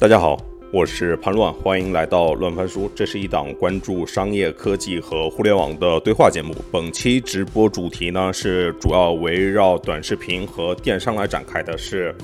大家好，我是潘乱，欢迎来到乱翻书。这是一档关注商业科技和互联网的对话节目。本期直播主题呢是主要围绕短视频和电商来展开的，是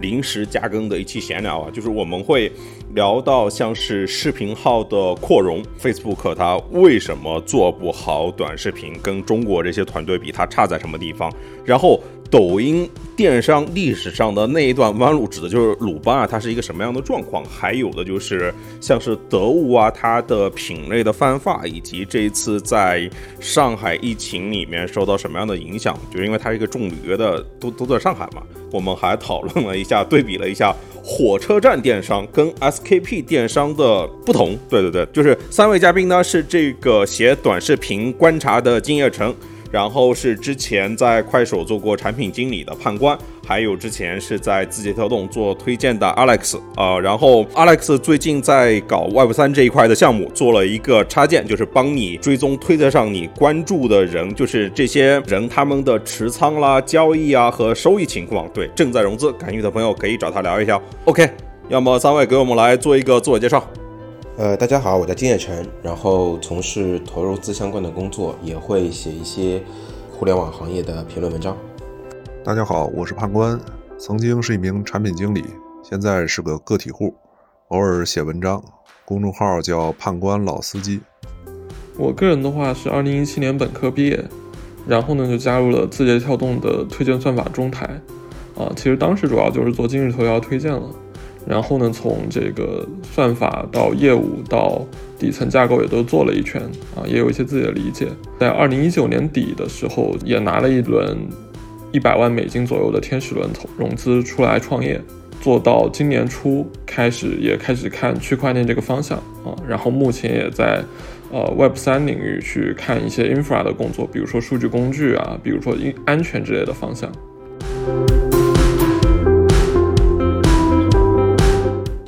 临时加更的一期闲聊啊。就是我们会聊到像是视频号的扩容，Facebook 它为什么做不好短视频，跟中国这些团队比，它差在什么地方？然后。抖音电商历史上的那一段弯路，指的就是鲁班啊，它是一个什么样的状况？还有的就是像是得物啊，它的品类的泛化，以及这一次在上海疫情里面受到什么样的影响？就是因为它是一个重履约的，都都在上海嘛。我们还讨论了一下，对比了一下火车站电商跟 SKP 电商的不同。对对对，就是三位嘉宾呢是这个写短视频观察的金叶成。然后是之前在快手做过产品经理的判官，还有之前是在字节跳动做推荐的 Alex 啊，然后 Alex 最近在搞 Web 三这一块的项目，做了一个插件，就是帮你追踪推特上你关注的人，就是这些人他们的持仓啦、交易啊和收益情况。对，正在融资，感兴趣的朋友可以找他聊一下。OK，要么三位给我们来做一个自我介绍。呃，大家好，我叫金叶成，然后从事投融资相关的工作，也会写一些互联网行业的评论文章。大家好，我是判官，曾经是一名产品经理，现在是个个体户，偶尔写文章，公众号叫判官老司机。我个人的话是二零一七年本科毕业，然后呢就加入了字节跳动的推荐算法中台，啊，其实当时主要就是做今日头条推荐了。然后呢，从这个算法到业务到底层架构也都做了一圈啊，也有一些自己的理解。在二零一九年底的时候，也拿了一轮一百万美金左右的天使轮投融资出来创业，做到今年初开始也开始看区块链这个方向啊。然后目前也在呃 Web 三领域去看一些 infra 的工作，比如说数据工具啊，比如说安全之类的方向。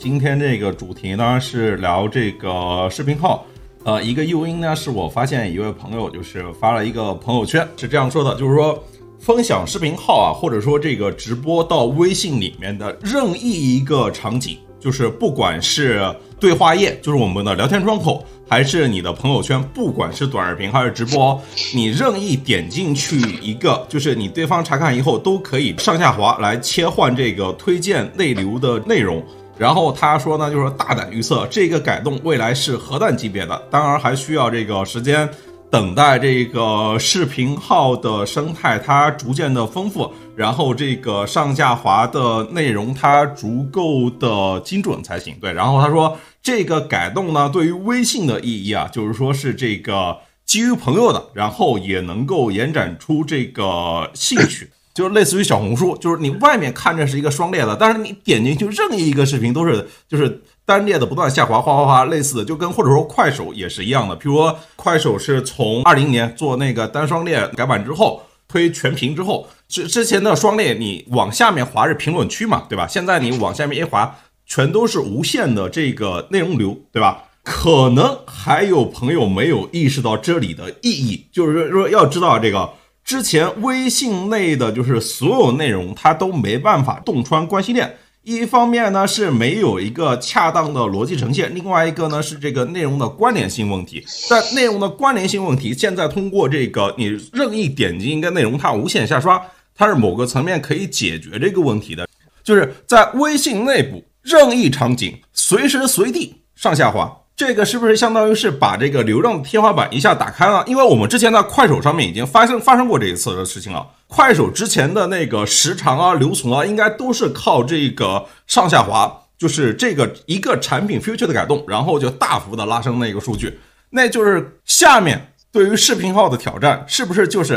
今天这个主题呢是聊这个视频号，呃，一个诱因呢是我发现一位朋友就是发了一个朋友圈，是这样说的，就是说分享视频号啊，或者说这个直播到微信里面的任意一个场景，就是不管是对话页，就是我们的聊天窗口，还是你的朋友圈，不管是短视频还是直播，你任意点进去一个，就是你对方查看以后都可以上下滑来切换这个推荐内流的内容。然后他说呢，就是大胆预测，这个改动未来是核弹级别的，当然还需要这个时间等待这个视频号的生态它逐渐的丰富，然后这个上下滑的内容它足够的精准才行。对，然后他说这个改动呢，对于微信的意义啊，就是说是这个基于朋友的，然后也能够延展出这个兴趣。就是类似于小红书，就是你外面看着是一个双列的，但是你点进去任意一个视频都是就是单列的不断下滑，哗哗哗，类似的就跟或者说快手也是一样的。譬如说快手是从二零年做那个单双列改版之后推全屏之后，之之前的双列你往下面滑是评论区嘛，对吧？现在你往下面一滑，全都是无限的这个内容流，对吧？可能还有朋友没有意识到这里的意义，就是说要知道这个。之前微信内的就是所有内容，它都没办法洞穿关系链。一方面呢是没有一个恰当的逻辑呈现，另外一个呢是这个内容的关联性问题。但内容的关联性问题，现在通过这个你任意点击一个内容，它无限下刷，它是某个层面可以解决这个问题的，就是在微信内部任意场景随时随地上下滑。这个是不是相当于是把这个流量天花板一下打开了？因为我们之前在快手上面已经发生发生过这一次的事情了。快手之前的那个时长啊、留存啊，应该都是靠这个上下滑，就是这个一个产品 feature 的改动，然后就大幅的拉升那个数据。那就是下面对于视频号的挑战，是不是就是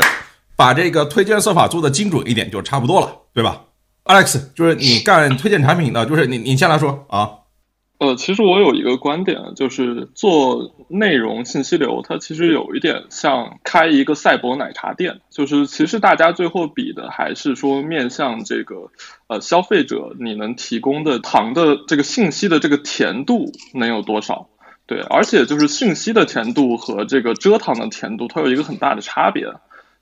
把这个推荐算法做的精准一点就差不多了，对吧？Alex，就是你干推荐产品的，就是你你先来说啊。呃，其实我有一个观点，就是做内容信息流，它其实有一点像开一个赛博奶茶店，就是其实大家最后比的还是说面向这个呃消费者，你能提供的糖的这个信息的这个甜度能有多少？对，而且就是信息的甜度和这个蔗糖的甜度，它有一个很大的差别，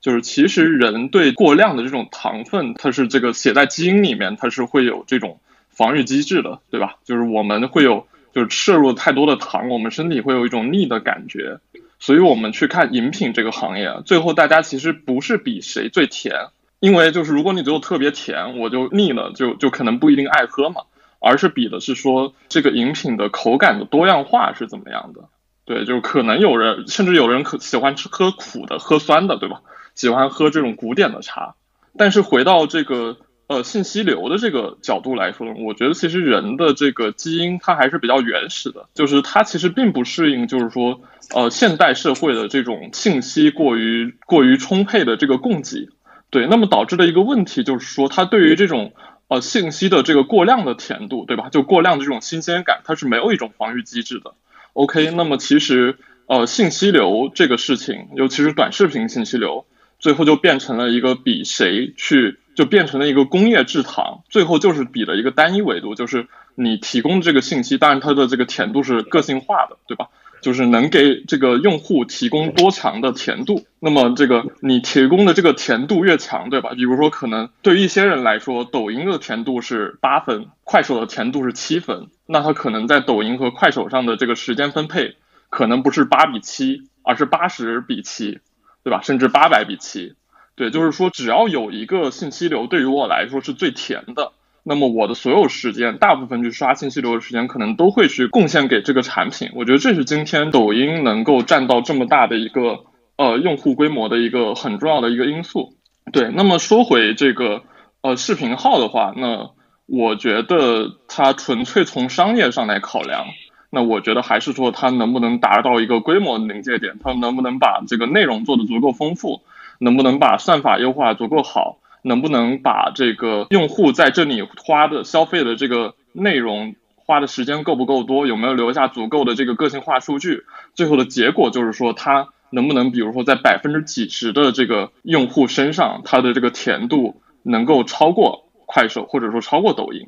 就是其实人对过量的这种糖分，它是这个写在基因里面，它是会有这种。防御机制的，对吧？就是我们会有，就是摄入太多的糖，我们身体会有一种腻的感觉。所以我们去看饮品这个行业，最后大家其实不是比谁最甜，因为就是如果你最后特别甜，我就腻了，就就可能不一定爱喝嘛。而是比的是说这个饮品的口感的多样化是怎么样的。对，就可能有人，甚至有人可喜欢吃喝苦的、喝酸的，对吧？喜欢喝这种古典的茶。但是回到这个呃信息流的这个角度来说，我觉得其实人的这个基因它还是比较原始的，就是它其实并不适应，就是说呃现代社会的这种信息过于过于充沛的这个供给。对，那么导致的一个问题就是说，它对于这种呃信息的这个过量的甜度，对吧？就过量的这种新鲜感，它是没有一种防御机制的。OK，那么其实呃信息流这个事情，尤其是短视频信息流。最后就变成了一个比谁去，就变成了一个工业制糖，最后就是比了一个单一维度，就是你提供这个信息，当然它的这个甜度是个性化的，对吧？就是能给这个用户提供多强的甜度，那么这个你提供的这个甜度越强，对吧？比如说可能对于一些人来说，抖音的甜度是八分，快手的甜度是七分，那他可能在抖音和快手上的这个时间分配，可能不是八比七，而是八十比七。对吧？甚至八百比七，对，就是说，只要有一个信息流，对于我来说是最甜的，那么我的所有时间，大部分去刷信息流的时间，可能都会去贡献给这个产品。我觉得这是今天抖音能够占到这么大的一个呃用户规模的一个很重要的一个因素。对，那么说回这个呃视频号的话，那我觉得它纯粹从商业上来考量。那我觉得还是说它能不能达到一个规模临界点，它能不能把这个内容做得足够丰富，能不能把算法优化足够好，能不能把这个用户在这里花的消费的这个内容花的时间够不够多，有没有留下足够的这个个性化数据，最后的结果就是说它能不能比如说在百分之几十的这个用户身上，它的这个甜度能够超过快手或者说超过抖音。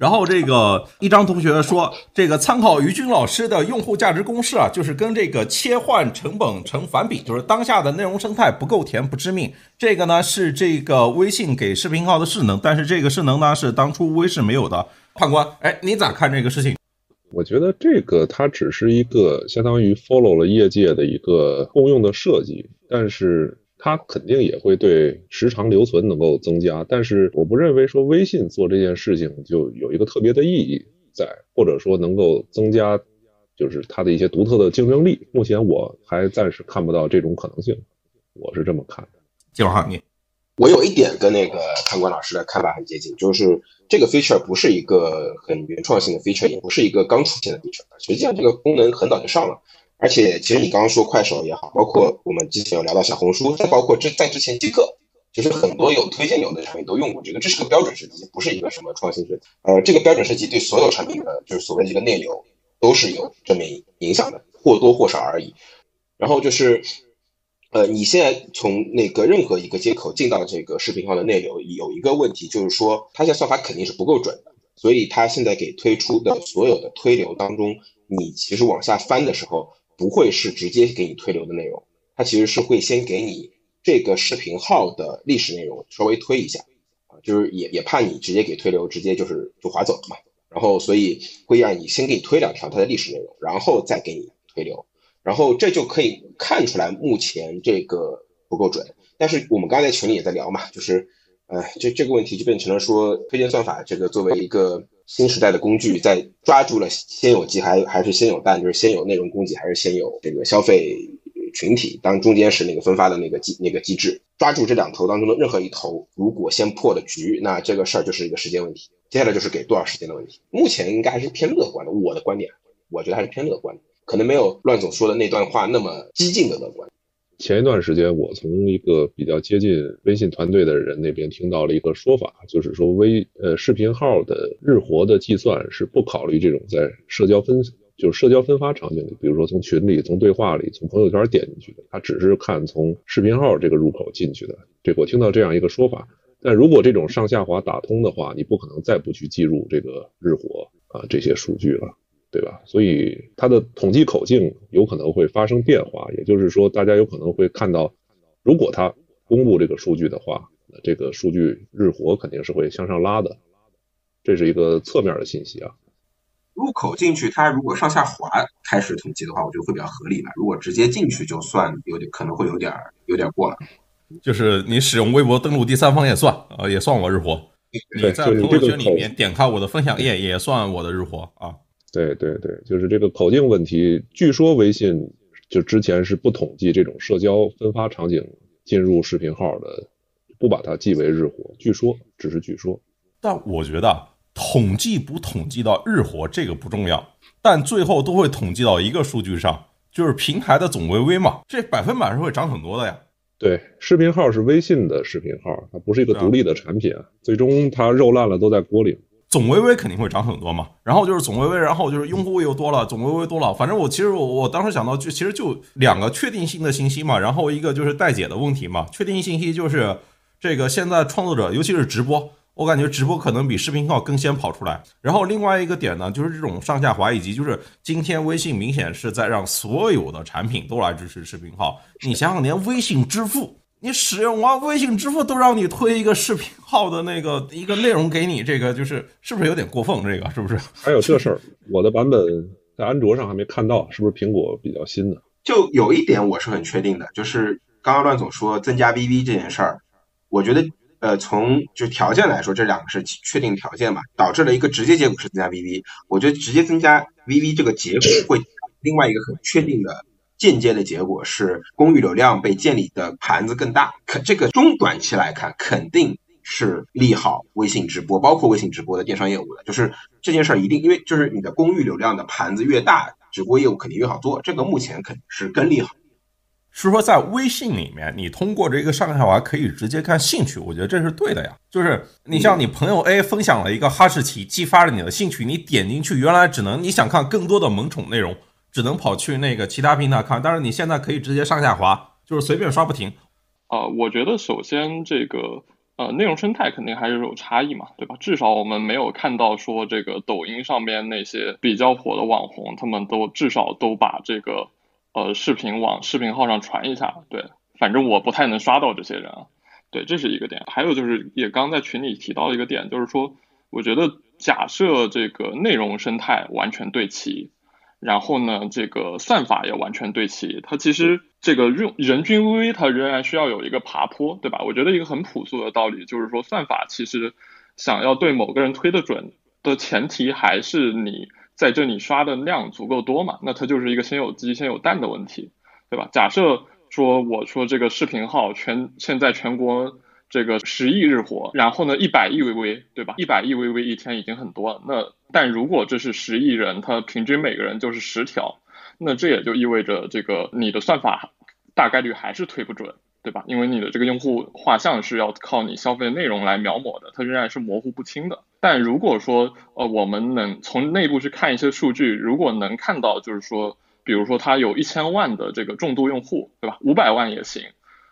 然后这个一张同学说，这个参考于军老师的用户价值公式啊，就是跟这个切换成本成反比，就是当下的内容生态不够甜不致命。这个呢是这个微信给视频号的势能，但是这个势能呢是当初微视没有的。判官，哎，你咋看这个事情？我觉得这个它只是一个相当于 follow 了业界的一个共用的设计，但是。它肯定也会对时长留存能够增加，但是我不认为说微信做这件事情就有一个特别的意义在，或者说能够增加就是它的一些独特的竞争力。目前我还暂时看不到这种可能性，我是这么看的。金老你，我有一点跟那个看官老师的看法很接近，就是这个 feature 不是一个很原创性的 feature，也不是一个刚出现的 feature，实际上这个功能很早就上了。而且，其实你刚刚说快手也好，包括我们之前有聊到小红书，再包括之在之前即刻，其实很多有推荐有的产品都用过这个，这是个标准设计，不是一个什么创新设计。呃，这个标准设计对所有产品的，就是所谓这个内流，都是有正面影响的，或多或少而已。然后就是，呃，你现在从那个任何一个接口进到这个视频号的内流，有一个问题就是说，它现在算法肯定是不够准的，所以它现在给推出的所有的推流当中，你其实往下翻的时候。不会是直接给你推流的内容，它其实是会先给你这个视频号的历史内容稍微推一下，啊，就是也也怕你直接给推流，直接就是就划走了嘛。然后所以会让你先给你推两条它的历史内容，然后再给你推流，然后这就可以看出来目前这个不够准。但是我们刚才在群里也在聊嘛，就是，哎，这这个问题就变成了说推荐算法这个作为一个。新时代的工具在抓住了先有鸡还还是先有蛋，就是先有内容供给还是先有这个消费群体，当中间是那个分发的那个机那个机制，抓住这两头当中的任何一头，如果先破了局，那这个事儿就是一个时间问题。接下来就是给多少时间的问题。目前应该还是偏乐观的，我的观点，我觉得还是偏乐观的，可能没有乱总说的那段话那么激进的乐观。前一段时间，我从一个比较接近微信团队的人那边听到了一个说法，就是说微呃视频号的日活的计算是不考虑这种在社交分就是社交分发场景里，比如说从群里、从对话里、从朋友圈点进去的，他只是看从视频号这个入口进去的。这我听到这样一个说法，但如果这种上下滑打通的话，你不可能再不去记录这个日活啊这些数据了。对吧？所以它的统计口径有可能会发生变化，也就是说，大家有可能会看到，如果它公布这个数据的话，那这个数据日活肯定是会向上拉的。这是一个侧面的信息啊。入口进去，它如果上下滑开始统计的话，我觉得会比较合理吧。如果直接进去就算，有点可能会有点有点过了。就是你使用微博登录第三方也算，呃，也算我日活。你在朋友圈里面点开我的分享页也算我的日活啊。对对对，就是这个口径问题。据说微信就之前是不统计这种社交分发场景进入视频号的，不把它记为日活。据说只是据说。但我觉得统计不统计到日活这个不重要，但最后都会统计到一个数据上，就是平台的总微微嘛，这百分百是会涨很多的呀。对，视频号是微信的视频号，它不是一个独立的产品啊。最终它肉烂了都在锅里。总微微肯定会涨很多嘛，然后就是总微微，然后就是用户又多了，总微微多了。反正我其实我我当时想到就其实就两个确定性的信息嘛，然后一个就是待解的问题嘛。确定信息就是这个现在创作者，尤其是直播。我感觉直播可能比视频号更先跑出来，然后另外一个点呢，就是这种上下滑，以及就是今天微信明显是在让所有的产品都来支持视频号。你想想，连微信支付，你使用完微信支付都让你推一个视频号的那个 一个内容给你，这个就是是不是有点过分？这个是不是？还有这事儿，我的版本在安卓上还没看到，是不是苹果比较新的？就有一点我是很确定的，就是刚刚乱总说增加 VV 这件事儿，我觉得。呃，从就条件来说，这两个是确定条件嘛，导致了一个直接结果是增加 VV。我觉得直接增加 VV 这个结果会另外一个很确定的间接的结果是公域流量被建立的盘子更大。可这个中短期来看，肯定是利好微信直播，包括微信直播的电商业务的。就是这件事儿一定，因为就是你的公域流量的盘子越大，直播业务肯定越好做。这个目前肯定是更利好。是说在微信里面，你通过这个上下滑可以直接看兴趣，我觉得这是对的呀。就是你像你朋友 A 分享了一个哈士奇，激发了你的兴趣，你点进去，原来只能你想看更多的萌宠内容，只能跑去那个其他平台看，但是你现在可以直接上下滑，就是随便刷不停。啊，我觉得首先这个呃内容生态肯定还是有差异嘛，对吧？至少我们没有看到说这个抖音上面那些比较火的网红，他们都至少都把这个。呃，视频往视频号上传一下，对，反正我不太能刷到这些人啊，对，这是一个点。还有就是，也刚在群里提到一个点，就是说，我觉得假设这个内容生态完全对齐，然后呢，这个算法也完全对齐，它其实这个用人均 VV 它仍然需要有一个爬坡，对吧？我觉得一个很朴素的道理就是说，算法其实想要对某个人推得准的前提还是你。在这里刷的量足够多嘛？那它就是一个先有鸡先有蛋的问题，对吧？假设说我说这个视频号全现在全国这个十亿日活，然后呢一百亿 VV，对吧？一百亿 VV 一天已经很多了。那但如果这是十亿人，他平均每个人就是十条，那这也就意味着这个你的算法大概率还是推不准。对吧？因为你的这个用户画像是要靠你消费内容来描摹的，它仍然是模糊不清的。但如果说，呃，我们能从内部去看一些数据，如果能看到，就是说，比如说他有一千万的这个重度用户，对吧？五百万也行，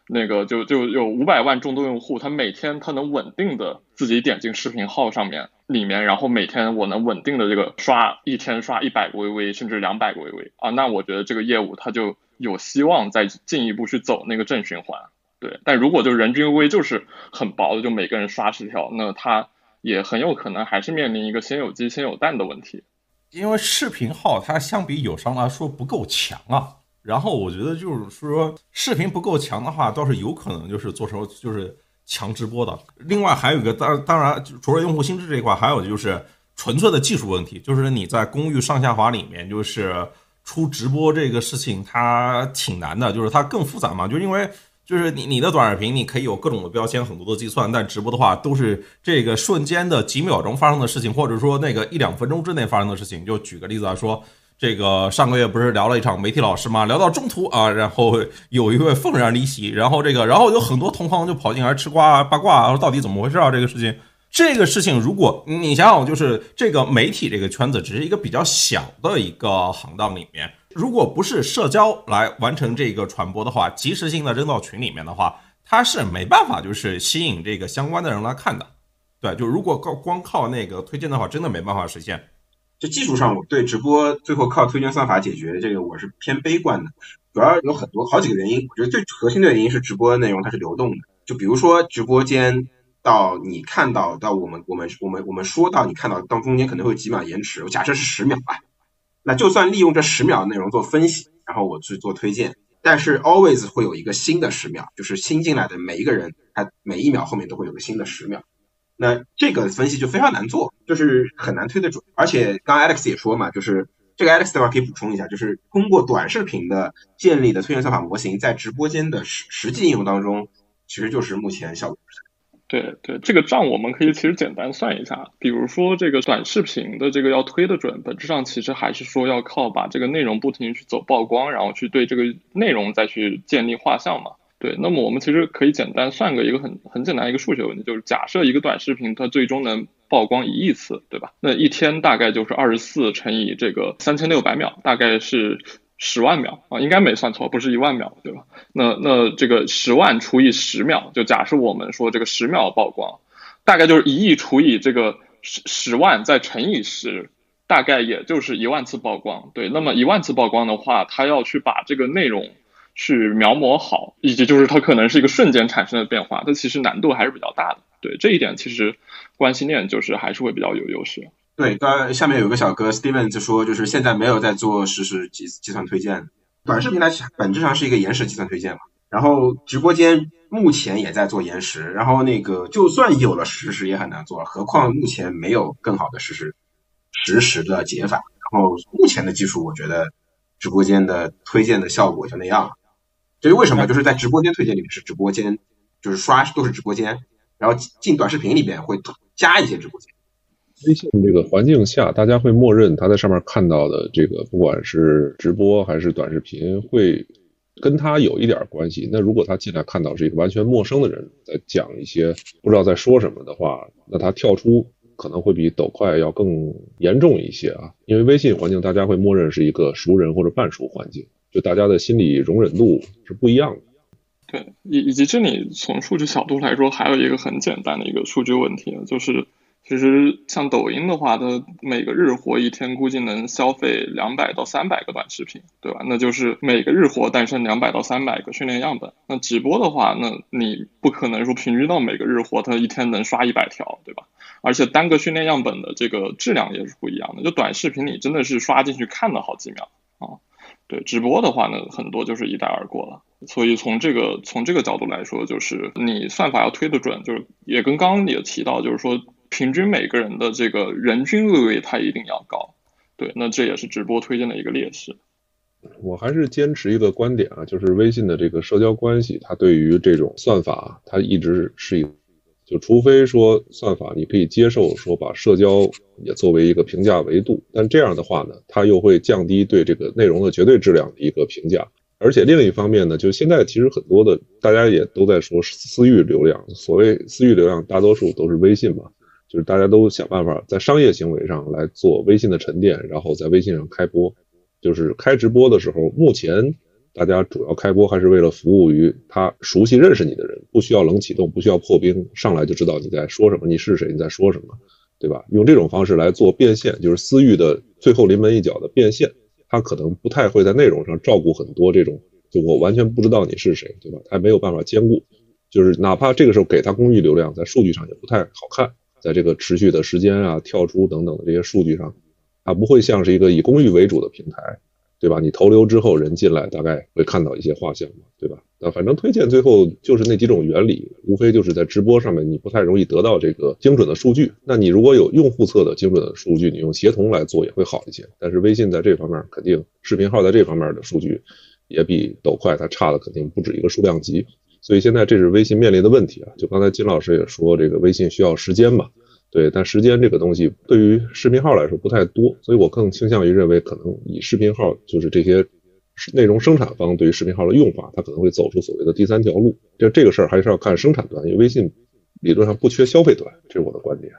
那个就就有五百万众多用户，他每天他能稳定的自己点进视频号上面里面，然后每天我能稳定的这个刷一天刷一百个微微，甚至两百个微微啊，那我觉得这个业务它就。有希望再进一步去走那个正循环，对。但如果就人均微就是很薄的，就每个人刷十条，那它也很有可能还是面临一个先有鸡先有蛋的问题。因为视频号它相比友商来说不够强啊。然后我觉得就是说视频不够强的话，倒是有可能就是做成就是强直播的。另外还有一个当当然除了用户心智这一块，还有就是纯粹的技术问题，就是你在公寓上下滑里面就是。出直播这个事情它挺难的，就是它更复杂嘛，就因为就是你你的短视频你可以有各种的标签，很多的计算，但直播的话都是这个瞬间的几秒钟发生的事情，或者说那个一两分钟之内发生的事情。就举个例子来说，这个上个月不是聊了一场媒体老师嘛，聊到中途啊，然后有一位愤然离席，然后这个然后有很多同行就跑进来吃瓜八卦，说到底怎么回事啊？这个事情。这个事情，如果你想想，就是这个媒体这个圈子，只是一个比较小的一个行当里面，如果不是社交来完成这个传播的话，及时性的扔到群里面的话，它是没办法就是吸引这个相关的人来看的。对，就如果靠光靠那个推荐的话，真的没办法实现。就技术上，我对直播最后靠推荐算法解决这个，我是偏悲观的。主要有很多好几个原因，我觉得最核心的原因是直播内容它是流动的。就比如说直播间。到你看到到我们我们我们我们说到你看到到中间可能会有几秒延迟，我假设是十秒吧，那就算利用这十秒内容做分析，然后我去做推荐，但是 always 会有一个新的十秒，就是新进来的每一个人，他每一秒后面都会有个新的十秒。那这个分析就非常难做，就是很难推得准。而且刚 Alex 也说嘛，就是这个 Alex 的话可以补充一下，就是通过短视频的建立的推荐算法模型，在直播间的实实际应用当中，其实就是目前效果。对对，这个账我们可以其实简单算一下，比如说这个短视频的这个要推得准，本质上其实还是说要靠把这个内容不停去走曝光，然后去对这个内容再去建立画像嘛。对，那么我们其实可以简单算个一个很很简单一个数学问题，就是假设一个短视频它最终能曝光一亿次，对吧？那一天大概就是二十四乘以这个三千六百秒，大概是十万秒啊，应该没算错，不是一万秒，对吧？那那这个十万除以十秒，就假设我们说这个十秒曝光，大概就是一亿除以这个十十万再乘以十，大概也就是一万次曝光。对，那么一万次曝光的话，它要去把这个内容。去描摹好，以及就是它可能是一个瞬间产生的变化，它其实难度还是比较大的。对这一点，其实关系链就是还是会比较有优势。对，刚下面有个小哥 Steven 就说，就是现在没有在做实时计计算推荐，短视频它本质上是一个延时计算推荐嘛。然后直播间目前也在做延时，然后那个就算有了实时也很难做，何况目前没有更好的实时实时的解法。然后目前的技术，我觉得直播间的推荐的效果就那样了。至于为什么，就是在直播间推荐里面是直播间，就是刷都是直播间，然后进短视频里面会加一些直播间。微信这个环境下，大家会默认他在上面看到的这个，不管是直播还是短视频，会跟他有一点关系。那如果他进来看到是一个完全陌生的人在讲一些不知道在说什么的话，那他跳出可能会比抖快要更严重一些啊。因为微信环境大家会默认是一个熟人或者半熟环境。就大家的心理容忍度是不一样的，对，以以及这里从数据角度来说，还有一个很简单的一个数据问题，就是其实像抖音的话，它每个日活一天估计能消费两百到三百个短视频，对吧？那就是每个日活诞生两百到三百个训练样本。那直播的话，那你不可能说平均到每个日活它一天能刷一百条，对吧？而且单个训练样本的这个质量也是不一样的。就短视频你真的是刷进去看了好几秒啊。对直播的话呢，很多就是一带而过了。所以从这个从这个角度来说，就是你算法要推得准，就是也跟刚刚也提到，就是说平均每个人的这个人均位位它一定要高。对，那这也是直播推荐的一个劣势。我还是坚持一个观点啊，就是微信的这个社交关系，它对于这种算法，它一直是一。就除非说算法你可以接受说把社交也作为一个评价维度，但这样的话呢，它又会降低对这个内容的绝对质量的一个评价。而且另一方面呢，就现在其实很多的大家也都在说私域流量，所谓私域流量，大多数都是微信嘛，就是大家都想办法在商业行为上来做微信的沉淀，然后在微信上开播，就是开直播的时候，目前。大家主要开播还是为了服务于他熟悉认识你的人，不需要冷启动，不需要破冰，上来就知道你在说什么，你是谁，你在说什么，对吧？用这种方式来做变现，就是私域的最后临门一脚的变现，他可能不太会在内容上照顾很多这种，就我完全不知道你是谁，对吧？他没有办法兼顾，就是哪怕这个时候给他公域流量，在数据上也不太好看，在这个持续的时间啊、跳出等等的这些数据上，它不会像是一个以公域为主的平台。对吧？你投流之后人进来，大概会看到一些画像嘛，对吧？那反正推荐最后就是那几种原理，无非就是在直播上面你不太容易得到这个精准的数据。那你如果有用户侧的精准的数据，你用协同来做也会好一些。但是微信在这方面肯定，视频号在这方面的数据也比抖快它差的肯定不止一个数量级。所以现在这是微信面临的问题啊。就刚才金老师也说，这个微信需要时间嘛。对，但时间这个东西对于视频号来说不太多，所以我更倾向于认为，可能以视频号就是这些内容生产方对于视频号的用法，它可能会走出所谓的第三条路。就这个事儿还是要看生产端，因为微信理论上不缺消费端，这是我的观点。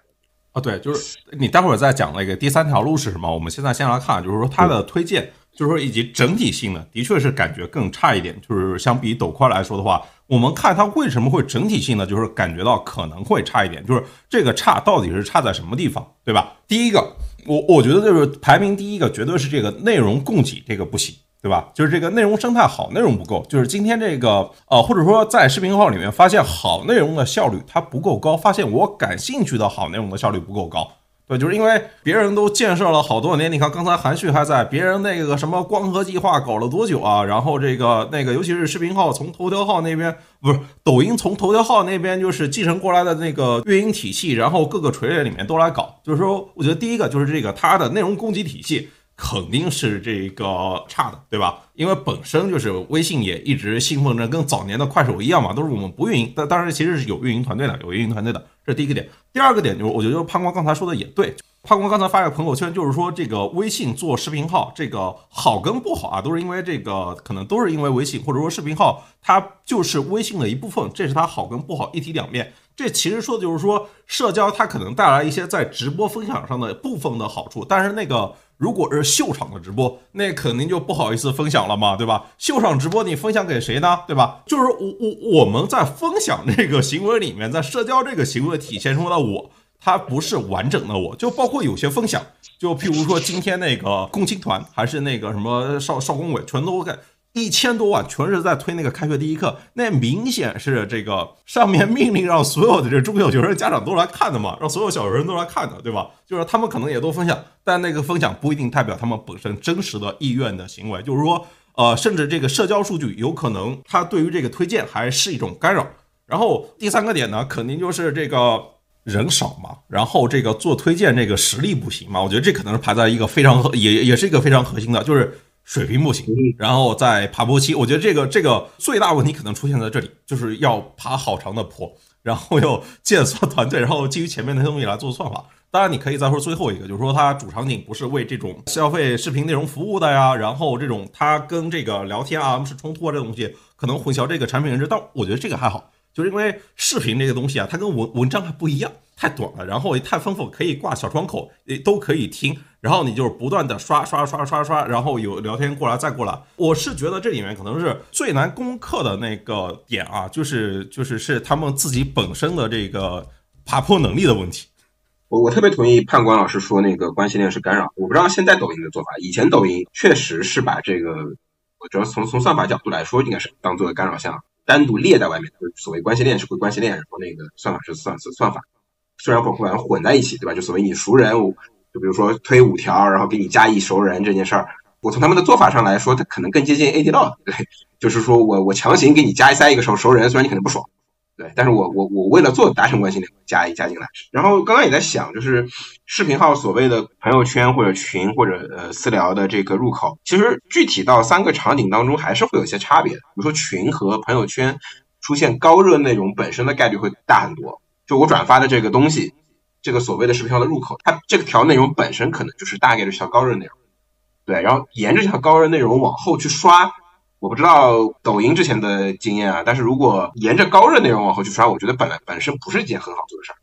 啊，对，就是你待会儿再讲那个第三条路是什么，我们现在先来看，就是说它的推荐。就是说，以及整体性的，的确是感觉更差一点。就是相比抖快来说的话，我们看它为什么会整体性呢，就是感觉到可能会差一点。就是这个差到底是差在什么地方，对吧？第一个，我我觉得就是排名第一个，绝对是这个内容供给这个不行。对吧？就是这个内容生态好，内容不够。就是今天这个呃，或者说在视频号里面发现好内容的效率它不够高，发现我感兴趣的好内容的效率不够高。对，就是因为别人都建设了好多年，你看刚才韩旭还在，别人那个什么光合计划搞了多久啊？然后这个那个，尤其是视频号从头条号那边，不是抖音从头条号那边就是继承过来的那个运营体系，然后各个垂类里面都来搞。就是说，我觉得第一个就是这个它的内容供给体系。肯定是这个差的，对吧？因为本身就是微信也一直信奉着跟早年的快手一样嘛，都是我们不运营，但当然其实是有运营团队的，有运营团队的，这是第一个点。第二个点就是，我觉得潘光刚才说的也对，潘光刚才发个朋友圈，就是说这个微信做视频号，这个好跟不好啊，都是因为这个，可能都是因为微信或者说视频号，它就是微信的一部分，这是它好跟不好一体两面。这其实说的就是说，社交它可能带来一些在直播分享上的部分的好处，但是那个。如果是秀场的直播，那肯定就不好意思分享了嘛，对吧？秀场直播你分享给谁呢？对吧？就是我我我们在分享这个行为里面，在社交这个行为体现出的我，它不是完整的我，就包括有些分享，就譬如说今天那个共青团，还是那个什么少少工委，全都给。一千多万全是在推那个开学第一课，那明显是这个上面命令让所有的这中小学生家长都来看的嘛，让所有小学生都来看的，对吧？就是他们可能也都分享，但那个分享不一定代表他们本身真实的意愿的行为。就是说，呃，甚至这个社交数据有可能它对于这个推荐还是一种干扰。然后第三个点呢，肯定就是这个人少嘛，然后这个做推荐这个实力不行嘛。我觉得这可能是排在一个非常也也是一个非常核心的，就是。水平不行，然后在爬坡期，我觉得这个这个最大问题可能出现在这里，就是要爬好长的坡，然后又建算团队，然后基于前面那些东西来做算法。当然，你可以再说最后一个，就是说它主场景不是为这种消费视频内容服务的呀，然后这种它跟这个聊天啊是冲突啊，这东西可能混淆这个产品认知。但我觉得这个还好，就是因为视频这个东西啊，它跟文文章还不一样。太短了，然后也太丰富，可以挂小窗口，也都可以听。然后你就是不断的刷刷刷刷刷，然后有聊天过来再过来。我是觉得这里面可能是最难攻克的那个点啊，就是就是是他们自己本身的这个爬坡能力的问题。我我特别同意判官老师说那个关系链是干扰。我不知道现在抖音的做法，以前抖音确实是把这个，我主要从从算法角度来说，应该是当做干扰项单独列在外面，就是所谓关系链是归关系链，然后那个算法是算是算法。虽然混混混在一起，对吧？就所谓你熟人，就比如说推五条，然后给你加一熟人这件事儿，我从他们的做法上来说，它可能更接近 AD 道，对，就是说我我强行给你加塞一个熟熟人，虽然你可能不爽，对，但是我我我为了做达成关系链，加一加进来。然后刚刚也在想，就是视频号所谓的朋友圈或者群或者呃私聊的这个入口，其实具体到三个场景当中还是会有些差别的。比如说群和朋友圈出现高热内容本身的概率会大很多。就我转发的这个东西，这个所谓的视频号的入口，它这个条内容本身可能就是大概率是条高热内容，对，然后沿着这条高热内容往后去刷，我不知道抖音之前的经验啊，但是如果沿着高热内容往后去刷，我觉得本来本身不是一件很好做的事儿。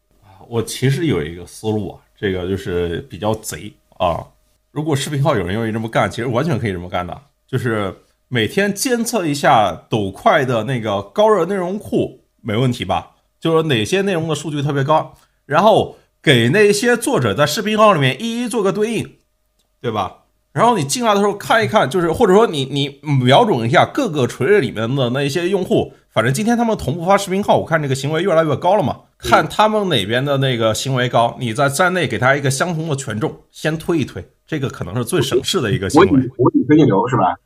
我其实有一个思路啊，这个就是比较贼啊，如果视频号有人愿意这么干，其实完全可以这么干的，就是每天监测一下抖快的那个高热内容库，没问题吧？就是哪些内容的数据特别高，然后给那些作者在视频号里面一一做个对应，对吧？然后你进来的时候看一看，就是或者说你你瞄准一下各个垂类里面的那一些用户，反正今天他们同步发视频号，我看这个行为越来越高了嘛。看他们哪边的那个行为高，你在站内给他一个相同的权重，先推一推，这个可能是最省事的一个行为。模拟推荐流是吧？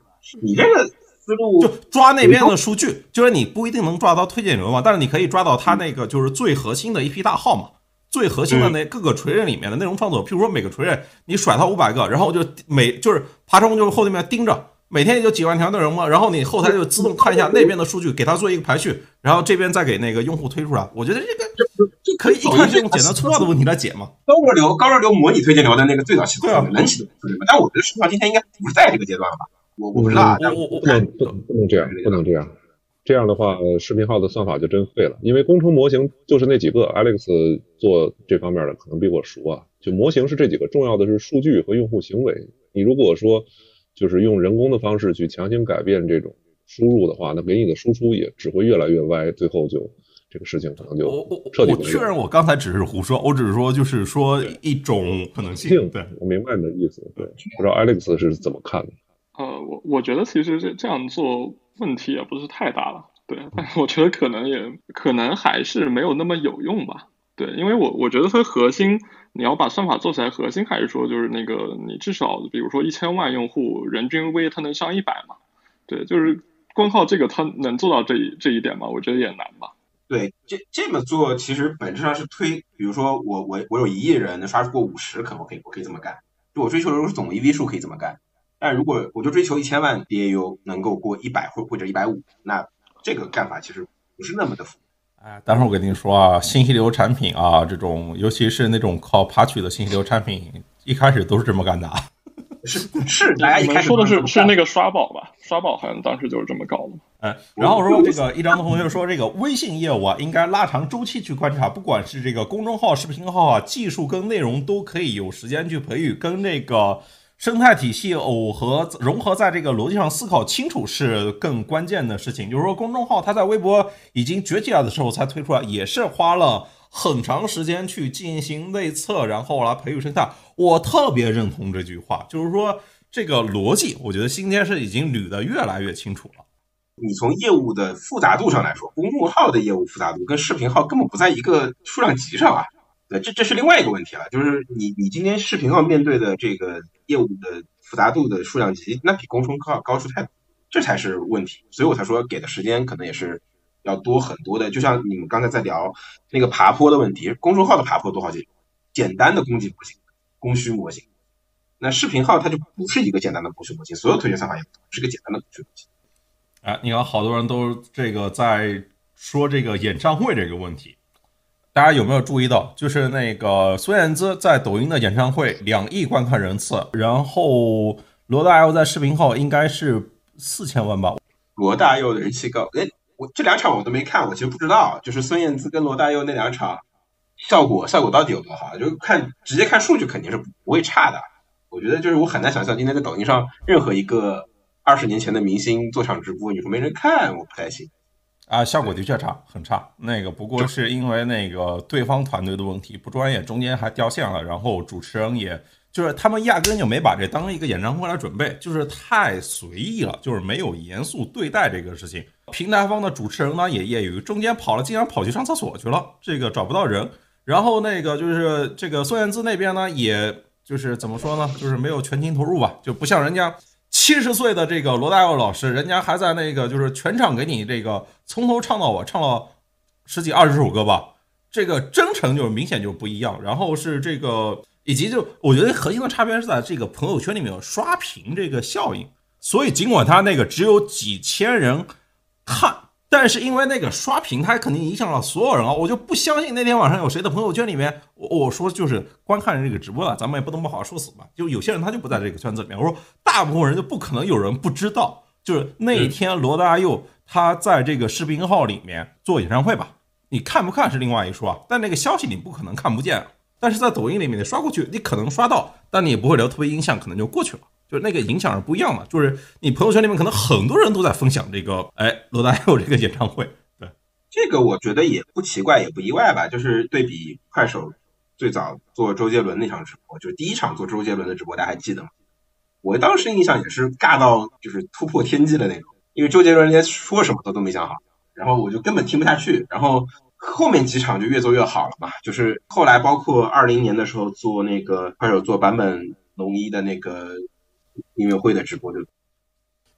你这个。思路就抓那边的数据，就是你不一定能抓到推荐流嘛，但是你可以抓到他那个就是最核心的一批大号嘛，最核心的那各个锤刃里面的内容创作，譬如说每个锤刃你甩他五百个，然后就每就是爬虫就是后面盯着，每天也就几万条内容嘛，然后你后台就自动看一下那边的数据，给它做一个排序，然后这边再给那个用户推出来。我觉得这个就可以一看就用简单粗暴的问题来解嘛。高热流高热流模拟推荐流的那个最早期对啊，能启动但我觉得实际上今天应该不是在这个阶段了吧。我我不知道，我我不能不能这样，不能这样。这样的话，视频号的算法就真废了。因为工程模型就是那几个，Alex 做这方面的可能比我熟啊。就模型是这几个，重要的是数据和用户行为。你如果说就是用人工的方式去强行改变这种输入的话，那给你的输出也只会越来越歪，最后就这个事情可能就彻底。我确认，我刚才只是胡说，我只是说就是说一种可能性。对，我明白你的意思。对，不知道 Alex 是怎么看的。呃，我我觉得其实这这样做问题也不是太大了，对，但是我觉得可能也可能还是没有那么有用吧，对，因为我我觉得它核心你要把算法做起来，核心还是说就是那个你至少比如说一千万用户人均 V 它能上一百嘛，对，就是光靠这个它能做到这一这一点吗？我觉得也难吧。对，这这么做其实本质上是推，比如说我我我有一亿人能刷出过五十，可能我可以我可以这么干，就我追求的是总 EV 数可以这么干。但如果我就追求一千万 DAU 能够过一百或或者一百五，那这个干法其实不是那么的。哎，待会儿我跟你说啊，信息流产品啊，这种尤其是那种靠爬取的信息流产品，一开始都是这么干的。是是，大家一开始说的是是那个刷宝吧？刷宝好像当时就是这么搞的。嗯，然后说这个一张的同学说，这个微信业务啊，应该拉长周期去观察，不管是这个公众号、视频号啊，技术跟内容都可以有时间去培育，跟那个。生态体系耦合融合在这个逻辑上思考清楚是更关键的事情。就是说，公众号它在微博已经崛起了的时候才推出来，也是花了很长时间去进行内测，然后来培育生态。我特别认同这句话，就是说这个逻辑，我觉得今天是已经捋得越来越清楚了。你从业务的复杂度上来说，公众号的业务复杂度跟视频号根本不在一个数量级上啊。对，这这是另外一个问题了，就是你你今天视频号面对的这个。业务的复杂度的数量级，那比公众号高出太多，这才是问题。所以我才说给的时间可能也是要多很多的。就像你们刚才在聊那个爬坡的问题，公众号的爬坡多好解决，简单的供给模型、供需模型。那视频号它就不是一个简单的供需模型，所有推荐算法也不是个简单的供需模型。哎，你看，好多人都这个在说这个演唱会这个问题。大家有没有注意到，就是那个孙燕姿在抖音的演唱会两亿观看人次，然后罗大佑在视频号应该是四千万吧？罗大佑的人气高，哎，我这两场我都没看，我其实不知道，就是孙燕姿跟罗大佑那两场效果效果到底有多好？就看直接看数据肯定是不会差的。我觉得就是我很难想象今天在抖音上任何一个二十年前的明星做场直播，你说没人看，我不太信。啊，效果的确差，很差。那个不过是因为那个对方团队的问题不专业，中间还掉线了。然后主持人也就是他们压根就没把这当一个演唱会来准备，就是太随意了，就是没有严肃对待这个事情。平台方的主持人呢也业余，中间跑了，竟然跑去上厕所去了，这个找不到人。然后那个就是这个孙燕姿那边呢，也就是怎么说呢，就是没有全情投入吧，就不像人家。七十岁的这个罗大佑老师，人家还在那个就是全场给你这个从头唱到尾，唱了十几二十首歌吧，这个真诚就是明显就不一样。然后是这个，以及就我觉得核心的差别是在这个朋友圈里面有刷屏这个效应，所以尽管他那个只有几千人看。但是因为那个刷屏，它肯定影响了所有人啊！我就不相信那天晚上有谁的朋友圈里面，我我说就是观看这个直播了，咱们也不能不好好说死吧。就有些人他就不在这个圈子里面，我说大部分人就不可能有人不知道，就是那一天罗大佑他在这个视频号里面做演唱会吧，你看不看是另外一说啊，但那个消息你不可能看不见，但是在抖音里面你刷过去，你可能刷到，但你也不会留特别印象，可能就过去了。就是那个影响是不一样的，就是你朋友圈里面可能很多人都在分享这个，哎，罗大佑这个演唱会。对，这个我觉得也不奇怪，也不意外吧。就是对比快手最早做周杰伦那场直播，就是第一场做周杰伦的直播，大家还记得吗？我当时印象也是尬到就是突破天际的那种，因为周杰伦连说什么都都没想好，然后我就根本听不下去。然后后面几场就越做越好了嘛，就是后来包括二零年的时候做那个快手做版本龙一的那个。音乐会的直播就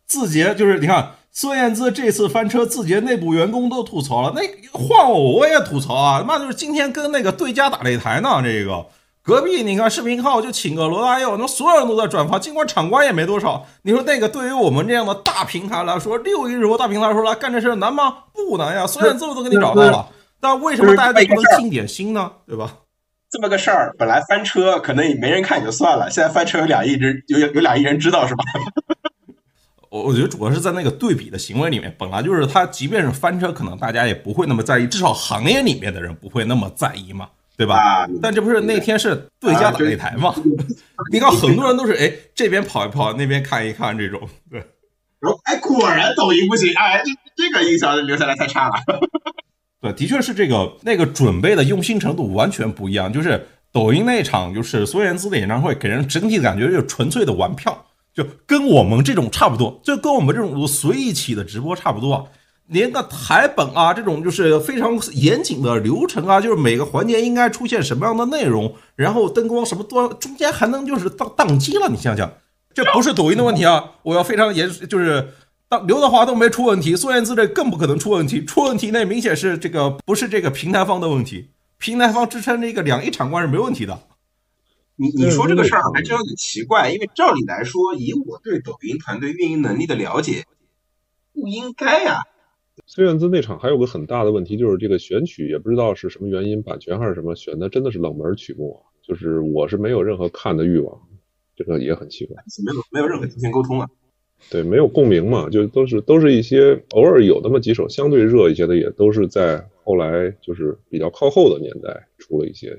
字节就是你看孙燕姿这次翻车，字节内部员工都吐槽了。那换我我也吐槽啊！他妈就是今天跟那个对家打擂台呢。这个隔壁你看视频号就请个罗大佑，那所有人都在转发，尽管场观也没多少。你说那个对于我们这样的大平台来说，六亿日活大平台来说来干这事难吗？不难呀，孙燕姿我都给你找到了。但为什么大家都不能尽点心呢？对吧？这么个事儿，本来翻车可能也没人看也就算了，现在翻车有两亿人，有有两亿人知道是吧？我我觉得主要是在那个对比的行为里面，本来就是他，即便是翻车，可能大家也不会那么在意，至少行业里面的人不会那么在意嘛，对吧？但这不是那天是对家打擂台嘛？你看很多人都是哎这边跑一跑，那边看一看这种，对。哎，果然抖音不行，哎，这这个印象留下来太差了。对，的确是这个那个准备的用心程度完全不一样。就是抖音那场，就是孙燕姿的演唱会，给人整体感觉就是纯粹的玩票，就跟我们这种差不多，就跟我们这种随意起的直播差不多啊。连个台本啊，这种就是非常严谨的流程啊，就是每个环节应该出现什么样的内容，然后灯光什么多，中间还能就是宕宕机了，你想想，这不是抖音的问题啊！我要非常严，就是当刘德华都没出问题，孙燕姿这更不可能出问题，出问题那明显是这个不是这个平台方的问题，平台方支撑这个两亿场观是没问题的。你你说这个事儿还真有点奇怪，因为照理来说，以我对抖音团队运营能力的了解，不应该呀。孙燕姿那场还有个很大的问题，就是这个选曲也不知道是什么原因，版权还是什么，选的真的是冷门曲目啊，就是我是没有任何看的欲望，这个也很奇怪，没有没有任何提前沟通啊，对，没有共鸣嘛，就都是都是一些偶尔有那么几首相对热一些的，也都是在后来就是比较靠后的年代出了一些。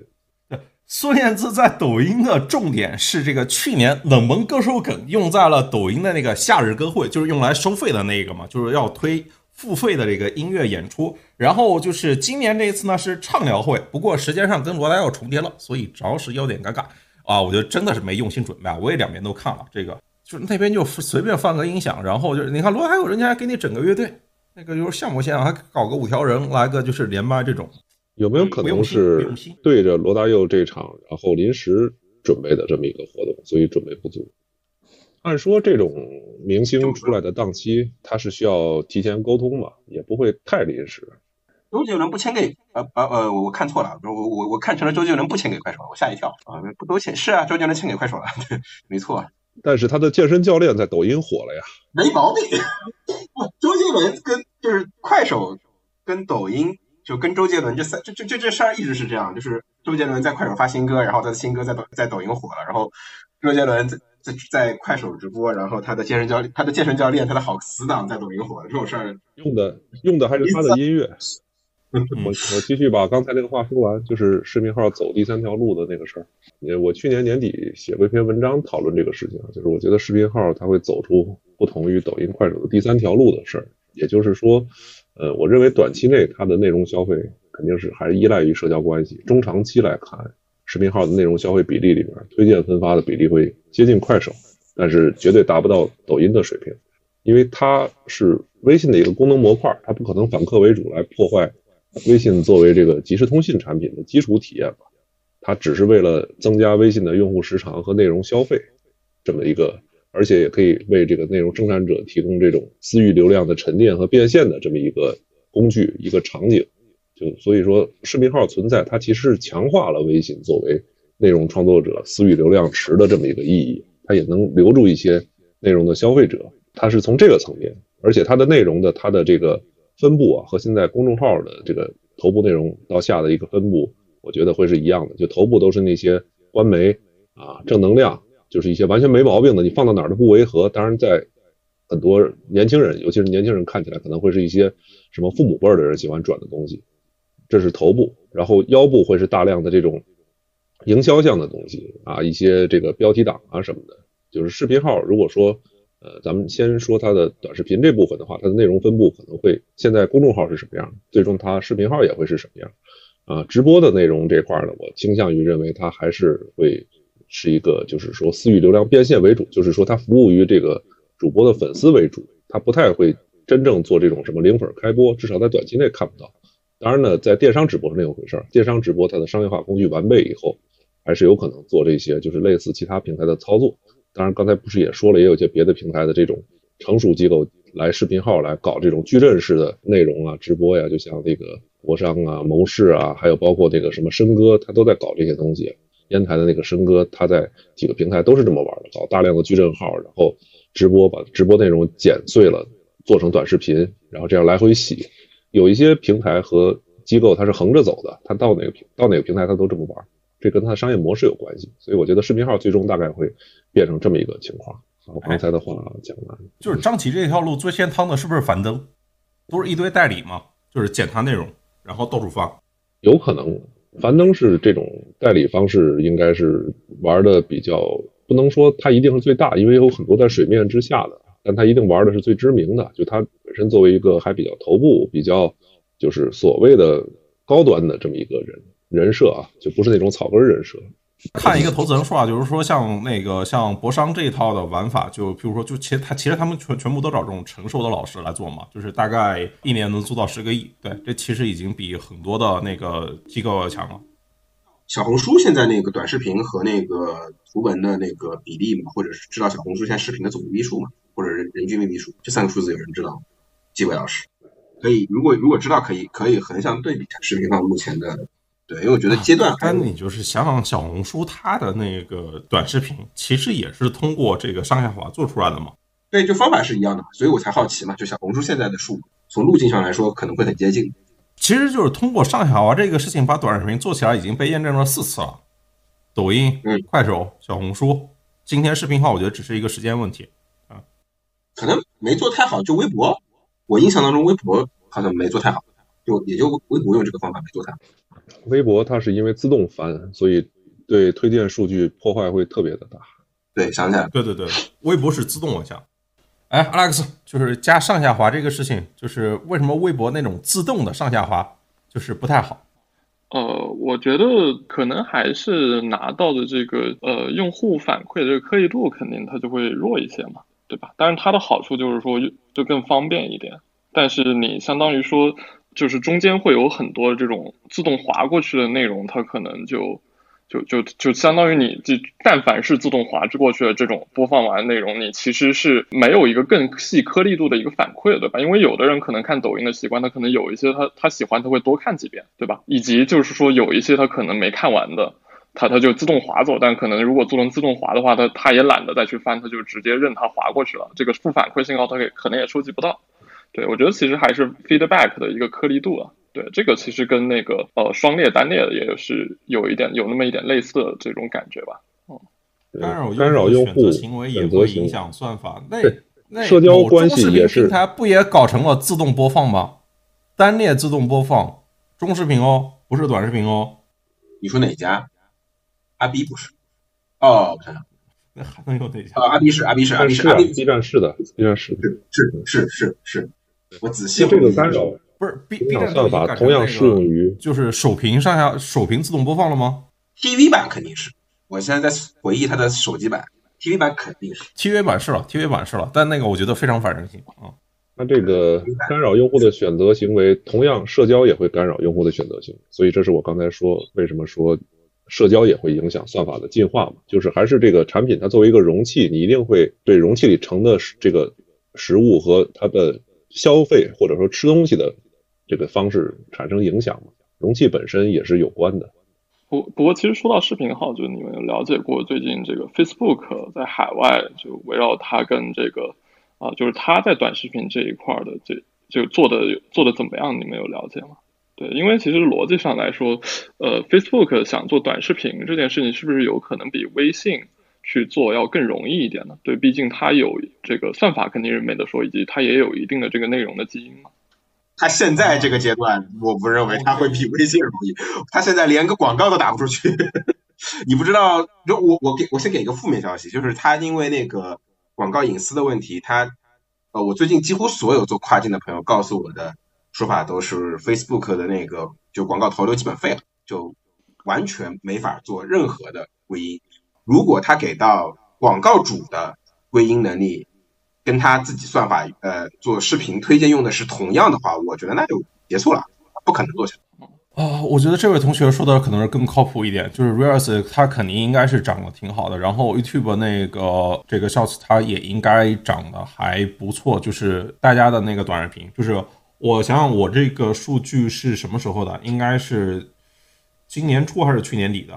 孙燕姿在抖音的重点是这个去年冷门歌手梗用在了抖音的那个夏日歌会，就是用来收费的那个嘛，就是要推。付费的这个音乐演出，然后就是今年这一次呢是畅聊会，不过时间上跟罗大佑重叠了，所以着实有点尴尬啊！我觉得真的是没用心准备啊！我也两边都看了，这个就是那边就随便放个音响，然后就是你看罗大佑人家还给你整个乐队，那个就是项目线还搞个五条人来个就是连麦这种，有没有可能是对着罗大佑这场，然后临时准备的这么一个活动，所以准备不足？按说这种明星出来的档期，他是需要提前沟通嘛，也不会太临时。周杰伦不签给呃呃呃，我看错了，我我我看成了周杰伦不签给快手，我吓一跳啊！不都签是啊，周杰伦签给快手了，对，没错。但是他的健身教练在抖音火了呀，没毛病。周杰伦跟就是快手跟抖音，就跟周杰伦这三这这这这事儿一直是这样，就是周杰伦在快手发新歌，然后他的新歌在抖在抖音火了，然后周杰伦在。在在快手直播，然后他的健身教练，他的健身教练，他的好死党在抖音火了这种事儿，用的用的还是他的音乐。我我继续把刚才那个话说完，就是视频号走第三条路的那个事儿。也我去年年底写过一篇文章讨论这个事情，就是我觉得视频号它会走出不同于抖音、快手的第三条路的事儿。也就是说，呃，我认为短期内它的内容消费肯定是还是依赖于社交关系，中长期来看。视频号的内容消费比例里面，推荐分发的比例会接近快手，但是绝对达不到抖音的水平，因为它是微信的一个功能模块，它不可能反客为主来破坏微信作为这个即时通信产品的基础体验吧？它只是为了增加微信的用户时长和内容消费这么一个，而且也可以为这个内容生产者提供这种私域流量的沉淀和变现的这么一个工具一个场景。就所以说，视频号存在，它其实是强化了微信作为内容创作者私域流量池的这么一个意义，它也能留住一些内容的消费者。它是从这个层面，而且它的内容的它的这个分布啊，和现在公众号的这个头部内容到下的一个分布，我觉得会是一样的。就头部都是那些官媒啊，正能量，就是一些完全没毛病的，你放到哪儿都不违和。当然，在很多年轻人，尤其是年轻人看起来可能会是一些什么父母辈的人喜欢转的东西。这是头部，然后腰部会是大量的这种营销项的东西啊，一些这个标题党啊什么的。就是视频号，如果说呃，咱们先说它的短视频这部分的话，它的内容分布可能会现在公众号是什么样，最终它视频号也会是什么样啊。直播的内容这块呢，我倾向于认为它还是会是一个，就是说私域流量变现为主，就是说它服务于这个主播的粉丝为主，它不太会真正做这种什么零粉开播，至少在短期内看不到。当然呢，在电商直播是另一回事儿。电商直播它的商业化工具完备以后，还是有可能做这些，就是类似其他平台的操作。当然，刚才不是也说了，也有些别的平台的这种成熟机构来视频号来搞这种矩阵式的内容啊，直播呀，就像那个国商啊、谋士啊，还有包括那个什么申哥，他都在搞这些东西。烟台的那个申哥，他在几个平台都是这么玩的，搞大量的矩阵号，然后直播，把直播内容剪碎了，做成短视频，然后这样来回洗。有一些平台和机构，它是横着走的，它到哪个平到哪个平台，它都这么玩，这跟它的商业模式有关系。所以我觉得视频号最终大概会变成这么一个情况。我刚才的话讲完，就是张琪这条路最先趟的是不是樊登？不是一堆代理吗？就是检查内容，然后到处发。有可能，樊登是这种代理方式，应该是玩的比较，不能说他一定是最大，因为有很多在水面之下的。但他一定玩的是最知名的，就他本身作为一个还比较头部、比较就是所谓的高端的这么一个人人设啊，就不是那种草根人设。看一个投资人说啊，就是说像那个像博商这一套的玩法，就譬如说，就其实他其实他们全全部都找这种成熟的老师来做嘛，就是大概一年能做到十个亿，对，这其实已经比很多的那个机构要强了。小红书现在那个短视频和那个图文的那个比例嘛，或者是知道小红书现在视频的总密数嘛，或者人人均密数，这三个数字有人知道吗？几位老师可以，如果如果知道，可以可以横向对比一下视频号目前的。对，因为我觉得阶段，但你就是想想小红书它的那个短视频，其实也是通过这个上下滑做出来的嘛。对，就方法是一样的，所以我才好奇嘛。就小红书现在的数，从路径上来说可能会很接近。其实就是通过上下滑这个事情把短视频做起来，已经被验证了四次了。抖音、嗯、快手、小红书，今天视频号，我觉得只是一个时间问题啊。可能没做太好，就微博，我印象当中微博好像没做太好，就也就微博用这个方法没做太好。微博它是因为自动翻，所以对推荐数据破坏会特别的大。对，想起来，对对对，微博是自动往下。哎，Alex，就是加上下滑这个事情，就是为什么微博那种自动的上下滑就是不太好？呃，我觉得可能还是拿到的这个呃用户反馈的这个颗粒度，肯定它就会弱一些嘛，对吧？但是它的好处就是说就更方便一点，但是你相当于说。就是中间会有很多这种自动滑过去的内容，它可能就就就就相当于你这但凡是自动滑过去的这种播放完内容，你其实是没有一个更细颗粒度的一个反馈，对吧？因为有的人可能看抖音的习惯，他可能有一些他他喜欢他会多看几遍，对吧？以及就是说有一些他可能没看完的，他他就自动滑走，但可能如果做成自动滑的话，他他也懒得再去翻，他就直接任它滑过去了，这个负反馈信号他给可能也收集不到。对，我觉得其实还是 feedback 的一个颗粒度啊。对，这个其实跟那个呃双列单列的也是有一点有那么一点类似的这种感觉吧。嗯，干扰干扰用户行为也会影响算法。那那社交关系也是平台不也搞成了自动播放吗？单列自动播放中视频哦，不是短视频哦。你说哪家？阿 B 不是？哦，我看看，那还能有哪家？啊，阿 B 是阿 B 是阿 B 是阿 B，B 站是的，B 站是是是是是。我仔细这个干扰不是 B B 站算法同样适用于，就是首屏上下首屏自动播放了吗？TV 版肯定是，我现在在回忆它的手机版，TV 版肯定是，TV 版是了，TV 版是了，但那个我觉得非常反人性啊。那这个干扰用户的选择行为，同样社交也会干扰用户的选择性，所以这是我刚才说为什么说社交也会影响算法的进化嘛，就是还是这个产品它作为一个容器，你一定会对容器里盛的这个食物和它的。消费或者说吃东西的这个方式产生影响吗？容器本身也是有关的。不不过，其实说到视频号，就你们有了解过最近这个 Facebook 在海外就围绕它跟这个啊，就是它在短视频这一块的这就做的做的怎么样？你们有了解吗？对，因为其实逻辑上来说，呃，Facebook 想做短视频这件事情，是不是有可能比微信？去做要更容易一点的，对，毕竟它有这个算法肯定是没得说，以及它也有一定的这个内容的基因嘛。它现在这个阶段，我不认为它会比微信容易，它现在连个广告都打不出去。你不知道，就我我给我先给一个负面消息，就是它因为那个广告隐私的问题，它呃，我最近几乎所有做跨境的朋友告诉我的说法都是 Facebook 的那个就广告投流基本废了，就完全没法做任何的归因。如果他给到广告主的归因能力，跟他自己算法呃做视频推荐用的是同样的话，我觉得那就结束了，不可能做起来。啊，我觉得这位同学说的可能是更靠谱一点，就是 Reels 它肯定应该是涨得挺好的，然后 YouTube 那个这个 Shorts 它也应该涨得还不错，就是大家的那个短视频，就是我想想我这个数据是什么时候的，应该是今年初还是去年底的。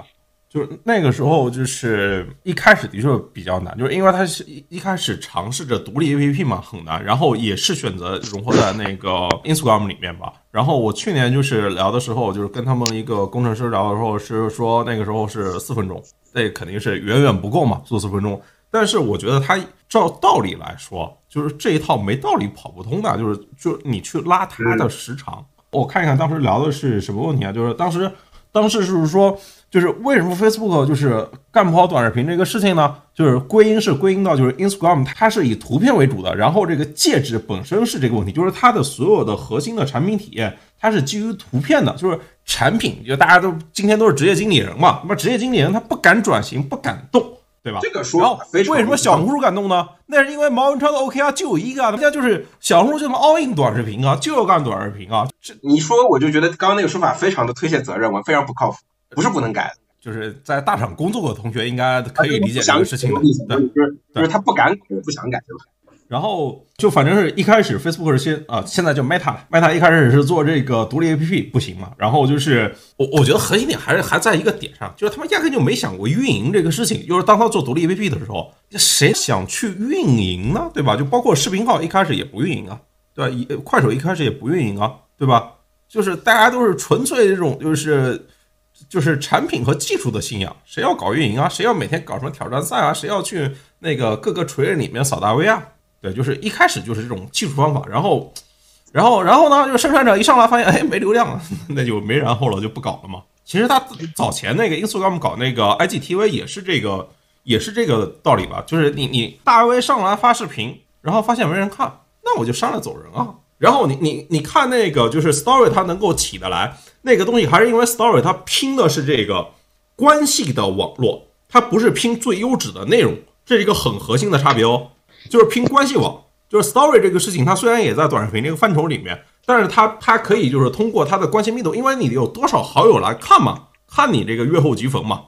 就是那个时候，就是一开始的确比较难，就是因为它是一一开始尝试着独立 A P P 嘛，很难。然后也是选择融合在那个 Instagram 里面吧。然后我去年就是聊的时候，就是跟他们一个工程师聊的时候，是说那个时候是四分钟，那肯定是远远不够嘛，做四分钟。但是我觉得它照道理来说，就是这一套没道理跑不通的，就是就你去拉它的时长。我看一看当时聊的是什么问题啊？就是当时当时是说。就是为什么 Facebook 就是干不好短视频这个事情呢？就是归因是归因到就是 Instagram 它是以图片为主的，然后这个介质本身是这个问题，就是它的所有的核心的产品体验它是基于图片的，就是产品，就大家都今天都是职业经理人嘛，那么职业经理人他不敢转型，不敢动，对吧？这个说为什么小红书敢动呢？那是因为毛文超的 OKR 就有一个啊，人家就是小红书就能 all in 短视频啊，就要干短视频啊，这你说我就觉得刚刚那个说法非常的推卸责任，我非常不靠谱，不是不能改，就是在大厂工作的同学应该可以理解这个事情的，对。就是就是他不敢改，不想改，对吧？然后就反正是一开始 Facebook 是先啊、现在叫 Meta，Meta 一开始是做这个独立 APP 不行嘛，然后就是我我觉得核心点还是还在一个点上，就是他们压根就没想过运营这个事情，就是当他做独立 APP 的时候，谁想去运营呢？对吧？就包括视频号一开始也不运营啊，对吧？一快手一开始也不运营啊，对吧？就是大家都是纯粹这种就是。就是产品和技术的信仰，谁要搞运营啊？谁要每天搞什么挑战赛啊？谁要去那个各个垂类里面扫大 V 啊？对，就是一开始就是这种技术方法，然后，然后，然后呢，就是生产者一上来发现，哎，没流量了，那就没然后了，就不搞了嘛。其实他早前那个 Instagram 搞那个 IGTV 也是这个，也是这个道理吧？就是你你大 V 上来发视频，然后发现没人看，那我就删了走人啊。然后你你你看那个就是 Story 它能够起得来，那个东西还是因为 Story 它拼的是这个关系的网络，它不是拼最优质的内容，这是一个很核心的差别哦。就是拼关系网，就是 story 这个事情，它虽然也在短视频这个范畴里面，但是它它可以就是通过它的关系密度，因为你有多少好友来看嘛，看你这个阅后即焚嘛，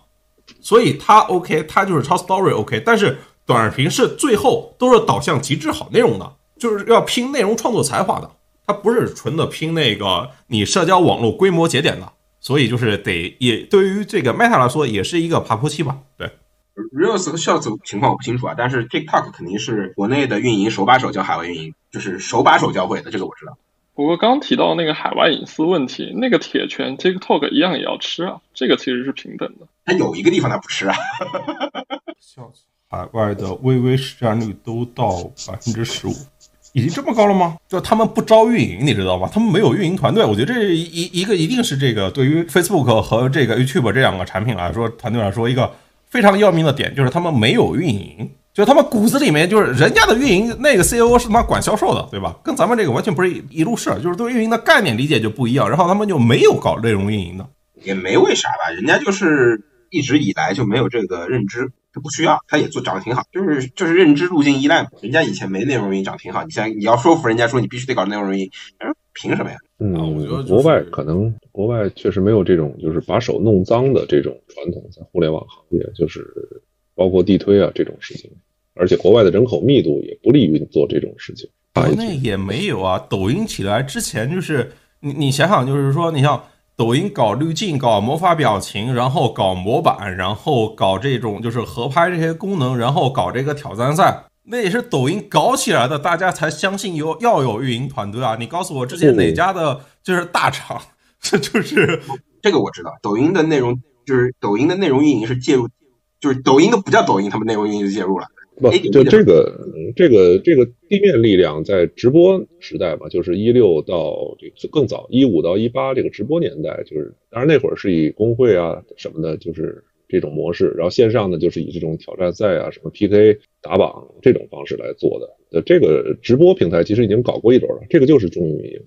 所以它 OK，它就是超 story OK，但是短视频是最后都是导向极致好内容的，就是要拼内容创作才华的，它不是纯的拼那个你社交网络规模节点的，所以就是得也对于这个 Meta 来说也是一个爬坡期吧，对。Reels 和 Shorts 情况我不清楚啊，但是 TikTok 肯定是国内的运营手把手教海外运营，就是手把手教会的，这个我知道。不过刚提到那个海外隐私问题，那个铁拳 TikTok 一样也要吃啊，这个其实是平等的。它有一个地方它不吃啊，笑死！海外的微微市占率都到百分之十五，已经这么高了吗？就他们不招运营，你知道吗？他们没有运营团队。我觉得这一一个一定是这个对于 Facebook 和这个 YouTube 这两个产品来说，团队来说一个非常要命的点，就是他们没有运营。就他们骨子里面就是人家的运营，那个 CEO 是他妈管销售的，对吧？跟咱们这个完全不是一一路事儿，就是对运营的概念理解就不一样。然后他们就没有搞内容运营的。也没为啥吧，人家就是一直以来就没有这个认知，他不需要，他也做长得挺好，就是就是认知路径依赖嘛。人家以前没内容运营长得挺好，你现在你要说服人家说你必须得搞内容运营，人说凭什么呀？嗯啊我觉得就是国外可能国外确实没有这种就是把手弄脏的这种传统，在互联网行业，就是包括地推啊这种事情，而且国外的人口密度也不利于做这种事情。国内也没有啊，抖音起来之前就是你你想想，就是说你像抖音搞滤镜、搞魔法表情，然后搞模板，然后搞这种就是合拍这些功能，然后搞这个挑战赛，那也是抖音搞起来的，大家才相信有要有运营团队啊。你告诉我之前哪家的就是大厂，这就是这个我知道，抖音的内容就是抖音的内容运营是介入，就是抖音都不叫抖音，他们内容运营就介入了。不，就这个这个这个地面力量在直播时代嘛，就是一六到这个更早一五到一八这个直播年代，就是当然那会儿是以工会啊什么的，就是这种模式，然后线上呢就是以这种挑战赛啊、什么 PK 打榜这种方式来做的。呃，这个直播平台其实已经搞过一轮了，这个就是中运营，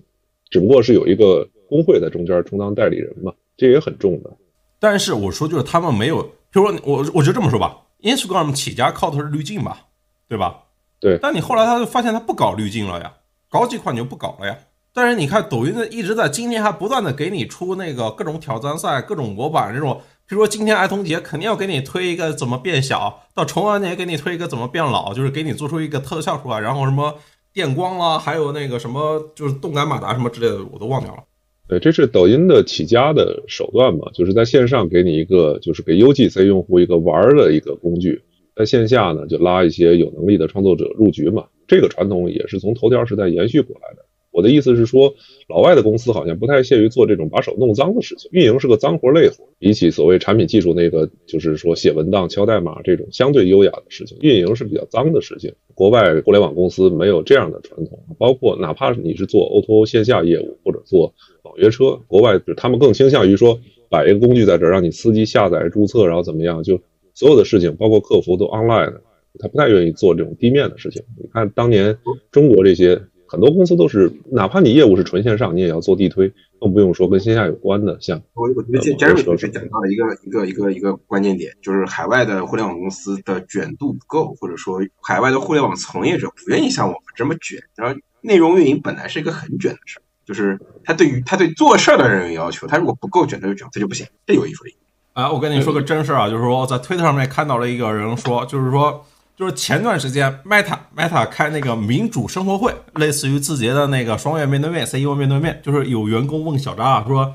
只不过是有一个工会在中间充当代理人嘛，这也很重的。但是我说就是他们没有，比如说我我就这么说吧，Instagram 起家靠的是滤镜吧，对吧？对。但你后来他就发现他不搞滤镜了呀，搞几款你就不搞了呀。但是你看抖音的一直在今天还不断的给你出那个各种挑战赛、各种模板这种，比如说今天儿童节肯定要给你推一个怎么变小，到重阳节给你推一个怎么变老，就是给你做出一个特效出来，然后什么电光啦，还有那个什么就是动感马达什么之类的，我都忘掉了。对，这是抖音的起家的手段嘛，就是在线上给你一个，就是给 UGC 用户一个玩的一个工具，在线下呢就拉一些有能力的创作者入局嘛。这个传统也是从头条时代延续过来的。我的意思是说，老外的公司好像不太屑于做这种把手弄脏的事情，运营是个脏活累活。比起所谓产品技术那个，就是说写文档、敲代码这种相对优雅的事情，运营是比较脏的事情。国外互联网公司没有这样的传统，包括哪怕你是做 O2O 线下业务或者做网约车，国外他们更倾向于说摆一个工具在这儿，让你司机下载、注册，然后怎么样，就所有的事情，包括客服都 online 的，他不太愿意做这种地面的事情。你看当年中国这些很多公司都是，哪怕你业务是纯线上，你也要做地推，更不用说跟线下有关的，像我我觉得 Jeremy 同学讲到了一个一个一个一个关键点，就是海外的互联网公司的卷度不够，或者说海外的互联网从业者不愿意像我们这么卷。然后内容运营本来是一个很卷的事儿，就是他对于他对做事儿的人有要求，他如果不够卷，他就卷，他就不行，这有一说一。啊，我跟你说个真事儿啊，就是说我在推特上面看到了一个人说，就是说。就是前段时间，Meta Meta 开那个民主生活会，类似于字节的那个双月面对面，CEO 面对面，就是有员工问小张说：“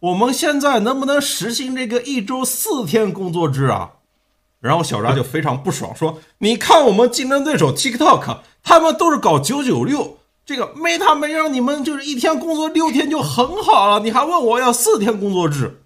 我们现在能不能实行这个一周四天工作制啊？”然后小张就非常不爽，说：“你看我们竞争对手 TikTok，他们都是搞九九六，这个 Meta 没让你们就是一天工作六天就很好了，你还问我要四天工作制，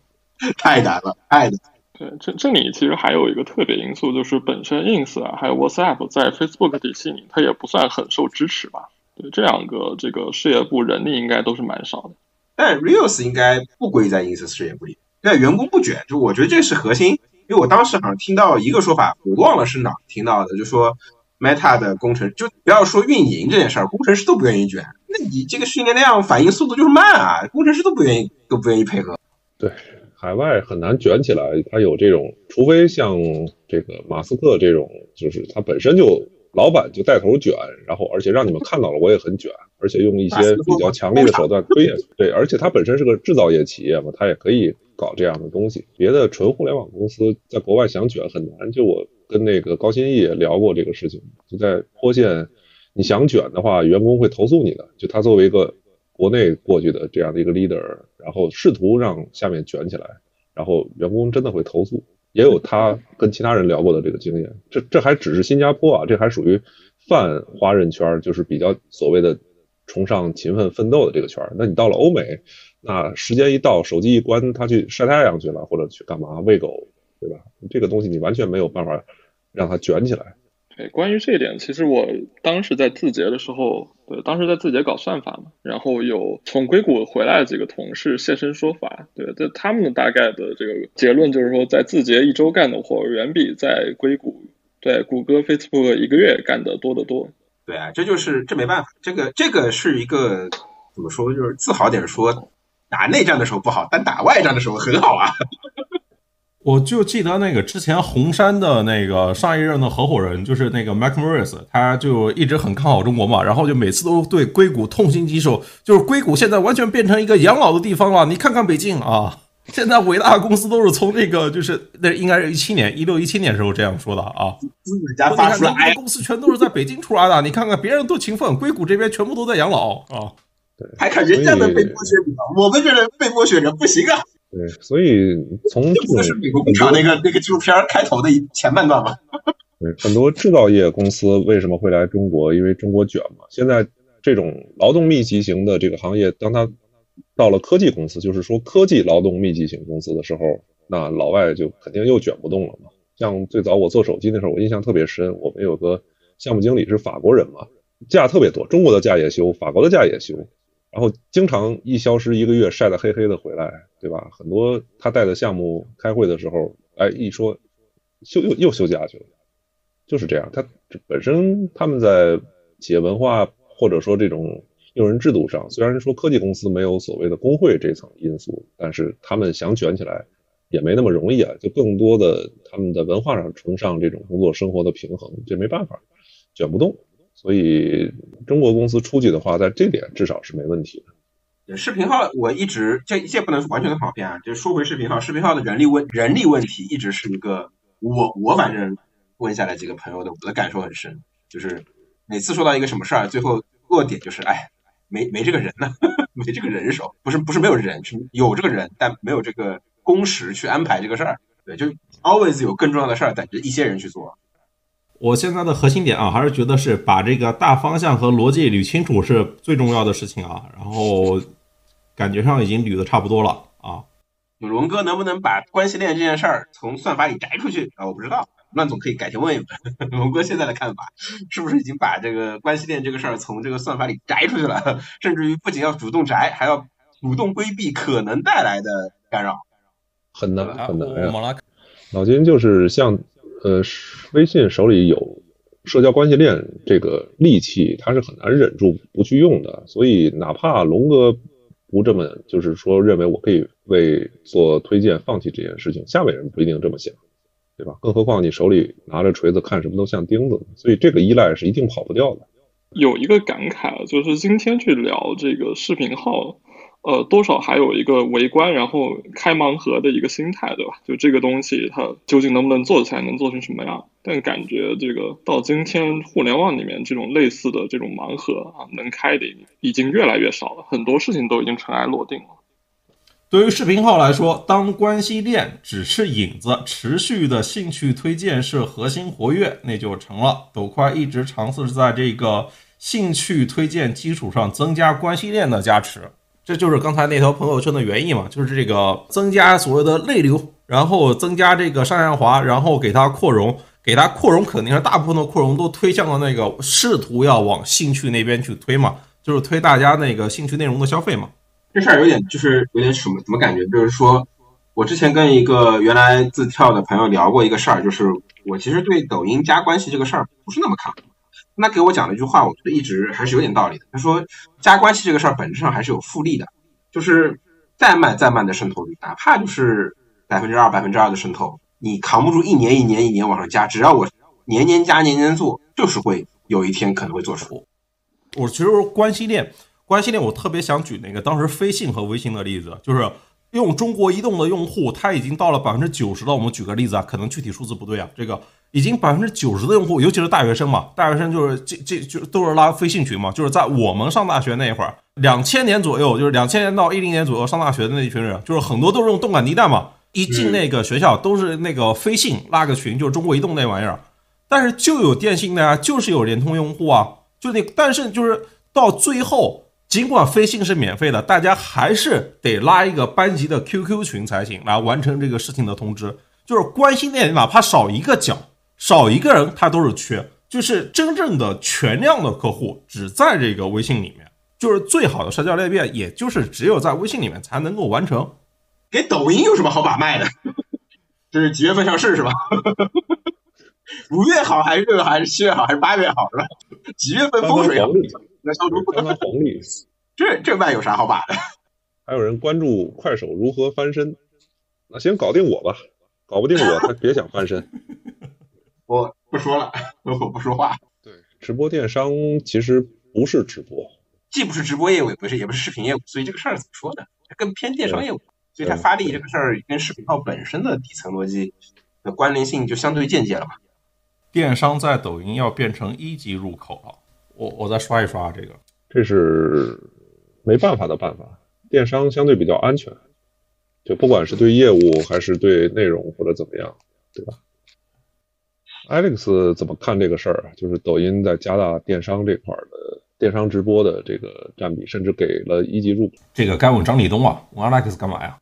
太难了，太难。”对，这这里其实还有一个特别因素，就是本身 Ins 啊，还有 WhatsApp 在 Facebook 体系里，它也不算很受支持吧。对，这两个这个事业部人力应该都是蛮少的。但 Reels 应该不归在 Ins 事业部里，对，员工不卷，就我觉得这是核心。因为我当时好像听到一个说法，我忘了是哪听到的，就说 Meta 的工程，就不要说运营这件事儿，工程师都不愿意卷。那你这个训练量、反应速度就是慢啊，工程师都不愿意，都不愿意配合。对。海外很难卷起来，他有这种，除非像这个马斯克这种，就是他本身就老板就带头卷，然后而且让你们看到了我也很卷，而且用一些比较强力的手段推下去。对，而且他本身是个制造业企业嘛，他也可以搞这样的东西。别的纯互联网公司在国外想卷很难。就我跟那个高新义也聊过这个事情，就在坡县，你想卷的话，员工会投诉你的。就他作为一个。国内过去的这样的一个 leader，然后试图让下面卷起来，然后员工真的会投诉，也有他跟其他人聊过的这个经验。这这还只是新加坡啊，这还属于泛华人圈，就是比较所谓的崇尚勤奋奋斗的这个圈。那你到了欧美，那时间一到，手机一关，他去晒太阳去了，或者去干嘛喂狗，对吧？这个东西你完全没有办法让他卷起来。对，关于这一点，其实我当时在字节的时候，对，当时在字节搞算法嘛，然后有从硅谷回来的几个同事现身说法，对，这他们的大概的这个结论就是说，在字节一周干的活远比在硅谷，对，谷歌、Facebook 一个月干的多得多。对啊，这就是这没办法，这个这个是一个怎么说，就是自豪点说，打内战的时候不好，但打外战的时候很好啊。我就记得那个之前红杉的那个上一任的合伙人，就是那个 Mac Morris，他就一直很看好中国嘛，然后就每次都对硅谷痛心疾首，就是硅谷现在完全变成一个养老的地方了。你看看北京啊，现在伟大公司都是从这个就是那应该是一七年一六一七年时候这样说的啊，资本家发出来，公司全都是在北京出来的。你看看别人多勤奋，硅谷这边全部都在养老啊。还看人家的被剥削比我们这人被剥削着不行啊。对，所以从这不是美国工厂那个那个纪录片开头的前半段吧？对，很多制造业公司为什么会来中国？因为中国卷嘛。现在这种劳动密集型的这个行业，当它到了科技公司，就是说科技劳动密集型公司的时候，那老外就肯定又卷不动了嘛。像最早我做手机的时候，我印象特别深，我们有个项目经理是法国人嘛，假特别多，中国的假也休，法国的假也休。然后经常一消失一个月，晒得黑黑的回来，对吧？很多他带的项目开会的时候，哎，一说休又又休假去了，就是这样。他本身他们在企业文化或者说这种用人制度上，虽然说科技公司没有所谓的工会这层因素，但是他们想卷起来也没那么容易啊。就更多的他们的文化上崇尚这种工作生活的平衡，这没办法，卷不动。所以中国公司出去的话，在这点至少是没问题的。对视频号我一直这这不能完全的跑偏啊，就说回视频号，视频号的人力问人力问题一直是一个我我反正问下来几个朋友的我的感受很深，就是每次说到一个什么事儿，最后落点就是哎没没这个人呢，没这个人手，不是不是没有人，是有这个人，但没有这个工时去安排这个事儿。对，就 always 有更重要的事儿等着一些人去做。我现在的核心点啊，还是觉得是把这个大方向和逻辑捋清楚是最重要的事情啊。然后感觉上已经捋的差不多了啊。龙哥能不能把关系链这件事儿从算法里摘出去啊？我不知道，乱总可以改天问一问 龙哥现在的看法，是不是已经把这个关系链这个事儿从这个算法里摘出去了？甚至于不仅要主动摘，还要主动规避可能带来的干扰。很难很难呀。老金就是像。呃，微信手里有社交关系链这个利器，他是很难忍住不去用的。所以哪怕龙哥不这么就是说认为我可以为做推荐放弃这件事情，下面人不一定这么想，对吧？更何况你手里拿着锤子看什么都像钉子，所以这个依赖是一定跑不掉的。有一个感慨，就是今天去聊这个视频号。呃，多少还有一个围观，然后开盲盒的一个心态，对吧？就这个东西，它究竟能不能做起来，能做成什么样？但感觉这个到今天，互联网里面这种类似的这种盲盒啊，能开的已经越来越少了，很多事情都已经尘埃落定了。对于视频号来说，当关系链只是影子，持续的兴趣推荐是核心活跃，那就成了。抖快一直尝试在这个兴趣推荐基础上增加关系链的加持。这就是刚才那条朋友圈的原意嘛，就是这个增加所谓的内流，然后增加这个上下滑，然后给它扩容，给它扩容肯定是大部分的扩容都推向了那个试图要往兴趣那边去推嘛，就是推大家那个兴趣内容的消费嘛。这事儿有点就是有点什么怎么感觉？就是说我之前跟一个原来自跳的朋友聊过一个事儿，就是我其实对抖音加关系这个事儿不是那么看那。给我讲了一句话，我觉得一直还是有点道理的。他说，加关系这个事儿本质上还是有复利的，就是再慢再慢的渗透率，哪怕就是百分之二、百分之二的渗透，你扛不住一年一年一年往上加，只要我年年加、年年做，就是会有一天可能会做出。我其实关系链，关系链，我特别想举那个当时飞信和微信的例子，就是用中国移动的用户，他已经到了百分之九十了。我们举个例子啊，可能具体数字不对啊，这个。已经百分之九十的用户，尤其是大学生嘛，大学生就是这这就都是拉飞信群嘛，就是在我们上大学那一会儿，两千年左右，就是两千年到一零年左右上大学的那一群人，就是很多都是用动感地带嘛，一进那个学校都是那个飞信拉个群，就是中国移动那玩意儿，但是就有电信的呀，就是有联通用户啊，就那，但是就是到最后，尽管飞信是免费的，大家还是得拉一个班级的 QQ 群才行，来完成这个事情的通知，就是关心链哪怕少一个角。少一个人，他都是缺，就是真正的全量的客户只在这个微信里面，就是最好的社交裂变，也就是只有在微信里面才能够完成。给抖音有什么好把脉的？这是几月份上市是吧？五月好还是六月好还是七月好还是八月好是吧？几月份风水好？那消毒不能黄历。这这脉有啥好把的？还有人关注快手如何翻身？那先搞定我吧，搞不定我，他别想翻身。我不说了，我 不说话。对，直播电商其实不是直播，既不是直播业务，也不是也不是视频业务，所以这个事儿怎么说呢？它更偏电商业务，所以它发力这个事儿跟视频号本身的底层逻辑的关联性就相对间接了嘛。电商在抖音要变成一级入口了，我我再刷一刷这个，这是没办法的办法。电商相对比较安全，就不管是对业务还是对内容或者怎么样，对吧？Alex 怎么看这个事儿啊？就是抖音在加大电商这块的电商直播的这个占比，甚至给了一级入股。这个该问张立东啊，问 Alex 干嘛呀？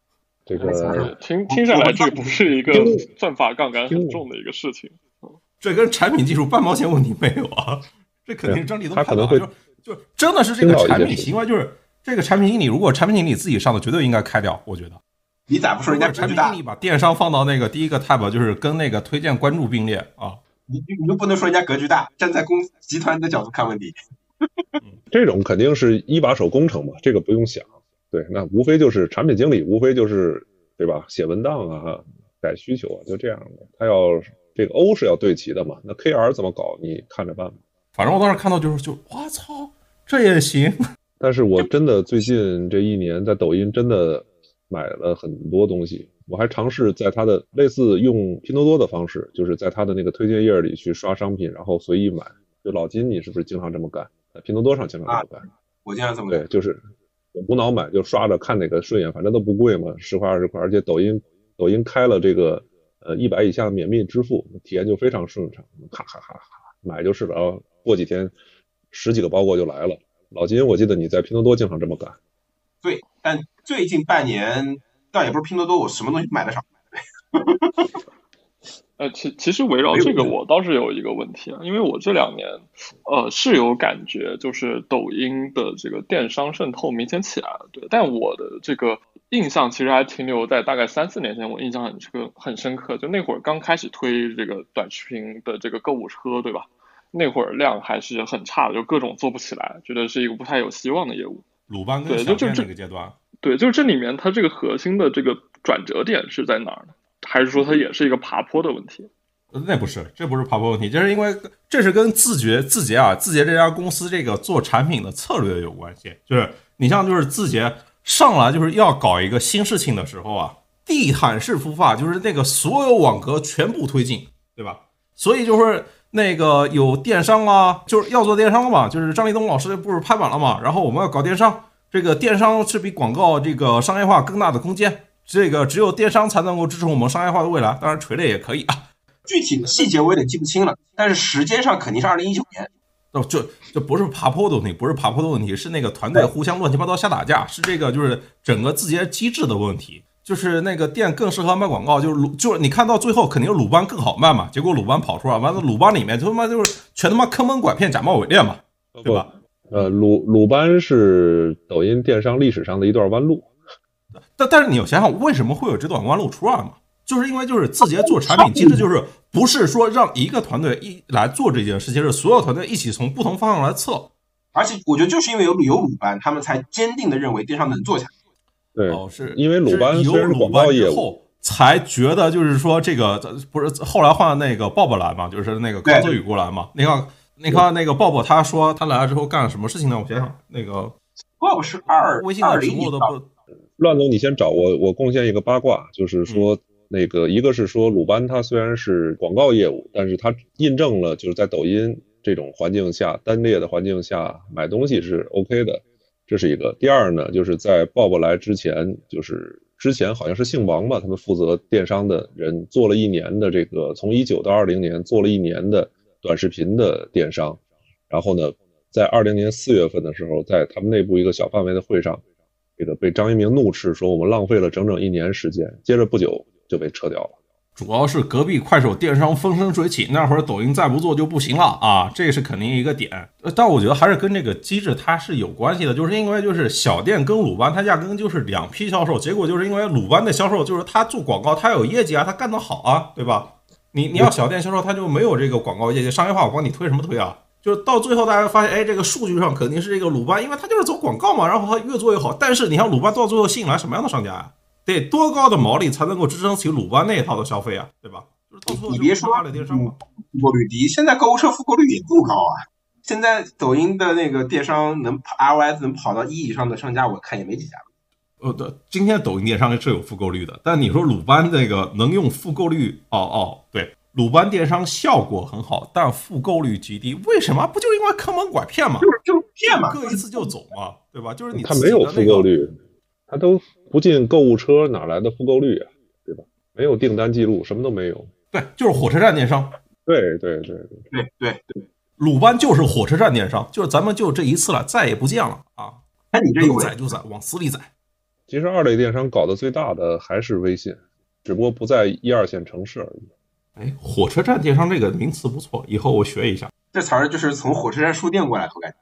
这个听听下来，这不是一个算法杠杆很重的一个事情。这跟产品技术半毛钱问题没有啊？这肯定是张立东他可能会就就真的是这个产品行为，就是这个产品经理，如果产品经理自己上的，绝对应该开掉。我觉得你咋不说人家产品经理把电商放到那个第一个 tab，就是跟那个推荐关注并列啊？你你又不能说人家格局大，站在公集团的角度看问题，这种肯定是一把手工程嘛，这个不用想。对，那无非就是产品经理，无非就是对吧？写文档啊，改需求啊，就这样的。他要这个 O 是要对齐的嘛，那 KR 怎么搞？你看着办吧。反正我当时看到就是就我操，这也行。但是我真的最近这一年在抖音真的买了很多东西。我还尝试在他的类似用拼多多的方式，就是在他的那个推荐页里去刷商品，然后随意买。就老金，你是不是经常这么干？在拼多多上经常这么干？我经常这么干。对，就是无脑买，就刷着看哪个顺眼，反正都不贵嘛，十块二十块。而且抖音抖音开了这个呃一百以下免密支付，体验就非常顺畅，咔咔咔咔买就是了。然后过几天十几个包裹就来了。老金，我记得你在拼多多经常这么干。对，但最近半年。倒也不是拼多多，我什么东西买的少。呃，其其实围绕这个，我倒是有一个问题啊，因为我这两年，呃，是有感觉，就是抖音的这个电商渗透明显起来了，对。但我的这个印象其实还停留在大概三四年前，我印象很这个很深刻，就那会儿刚开始推这个短视频的这个购物车，对吧？那会儿量还是很差的，就各种做不起来，觉得是一个不太有希望的业务。鲁班跟对小店就就那个阶段。对，就是这里面它这个核心的这个转折点是在哪儿呢？还是说它也是一个爬坡的问题？呃那不是，这不是爬坡问题，这是因为这是跟字节字节啊，字节这家公司这个做产品的策略有关系。就是你像就是字节上来就是要搞一个新事情的时候啊，地毯式孵化，就是那个所有网格全部推进，对吧？所以就是那个有电商啊，就是要做电商嘛，就是张立东老师不是拍板了嘛，然后我们要搞电商，这个电商是比广告这个商业化更大的空间，这个只有电商才能够支撑我们商业化的未来，当然垂类也可以啊。具体的细节我有点记不清了，但是时间上肯定是二零一九年。哦，这这不是爬坡的问题，不是爬坡的问题，是那个团队互相乱七八糟瞎打架，是这个就是整个字节机制的问题，就是那个店更适合卖广告，就是鲁就是你看到最后肯定是鲁班更好卖嘛，结果鲁班跑出来，完了鲁班里面就他妈就是全他妈坑蒙拐骗、假冒伪劣嘛，对吧？呃，鲁鲁班是抖音电商历史上的一段弯路。但但是你要想想，为什么会有这段弯路出来嘛？就是因为就是字节做产品机制，就是不是说让一个团队一来做这件事情，是所有团队一起从不同方向来测。而且我觉得就是因为有有鲁班，他们才坚定的认为电商能做起来。对，哦，是因为鲁班是有虽然鲁班广告业务，之后，才觉得就是说这个不是后来换那个鲍勃来嘛，就是那个高泽宇过来嘛。你看，你看那个 Bob 他说他来了之后干了什么事情呢？我想想，那个鲍勃是二微信的直二零年播的不乱总，你先找我，我贡献一个八卦，就是嗯说那个一个是说鲁班他虽然是广告业务，但是他印证了就是在抖音这种环境下单列的环境下买东西是 OK 的，这是一个。第二呢，就是在 Bob 来之前，就是之前好像是姓王吧，他们负责电商的人做了一年的这个从一九到二零年做了一年的短视频的电商，然后呢，在二零年四月份的时候，在他们内部一个小范围的会上。这个被张一鸣怒斥说我们浪费了整整一年时间，接着不久就被撤掉了。主要是隔壁快手电商风生水起，那会儿抖音再不做就不行了啊，这是肯定一个点。但我觉得还是跟这个机制它是有关系的，就是因为就是小店跟鲁班它压根就是两批销售，结果就是因为鲁班的销售就是他做广告他有业绩啊，他干得好啊，对吧？你你要小店销售他就没有这个广告业绩，商业化我帮你推什么推啊？就是到最后大家发现，哎，这个数据上肯定是这个鲁班，因为他就是走广告嘛，然后他越做越好。但是你看鲁班到最后吸引来什么样的商家呀、得多高的毛利才能够支撑起鲁班那一套的消费啊，对吧？就是到最后你别说就拉了电商嘛。复购率低，现在购物车复购率也不高啊。现在抖音的那个电商能 ROS 能跑到一以上的商家，我看也没几家。呃，对，今天抖音电商是有复购率的，但你说鲁班这个能用复购率？哦哦，对，鲁班电商效果很好，但复购率极低，为什么？不就是因为坑蒙拐骗嘛？就是就是骗嘛，割一次就走嘛，对吧？就是你他没有复购率，他都不进购物车，哪来的复购率啊？对吧？没有订单记录，什么都没有。对，就是火车站电商。对对对对，对对对。鲁班就是火车站电商，就是咱们就这一次了，再也不见了啊！那你这宰就宰，往死里宰。其实二类电商搞得最大的还是微信，只不过不在一二线城市而已。哎，火车站电商这个名词不错，以后我学一下。这词儿就是从火车站书店过来的，我感觉。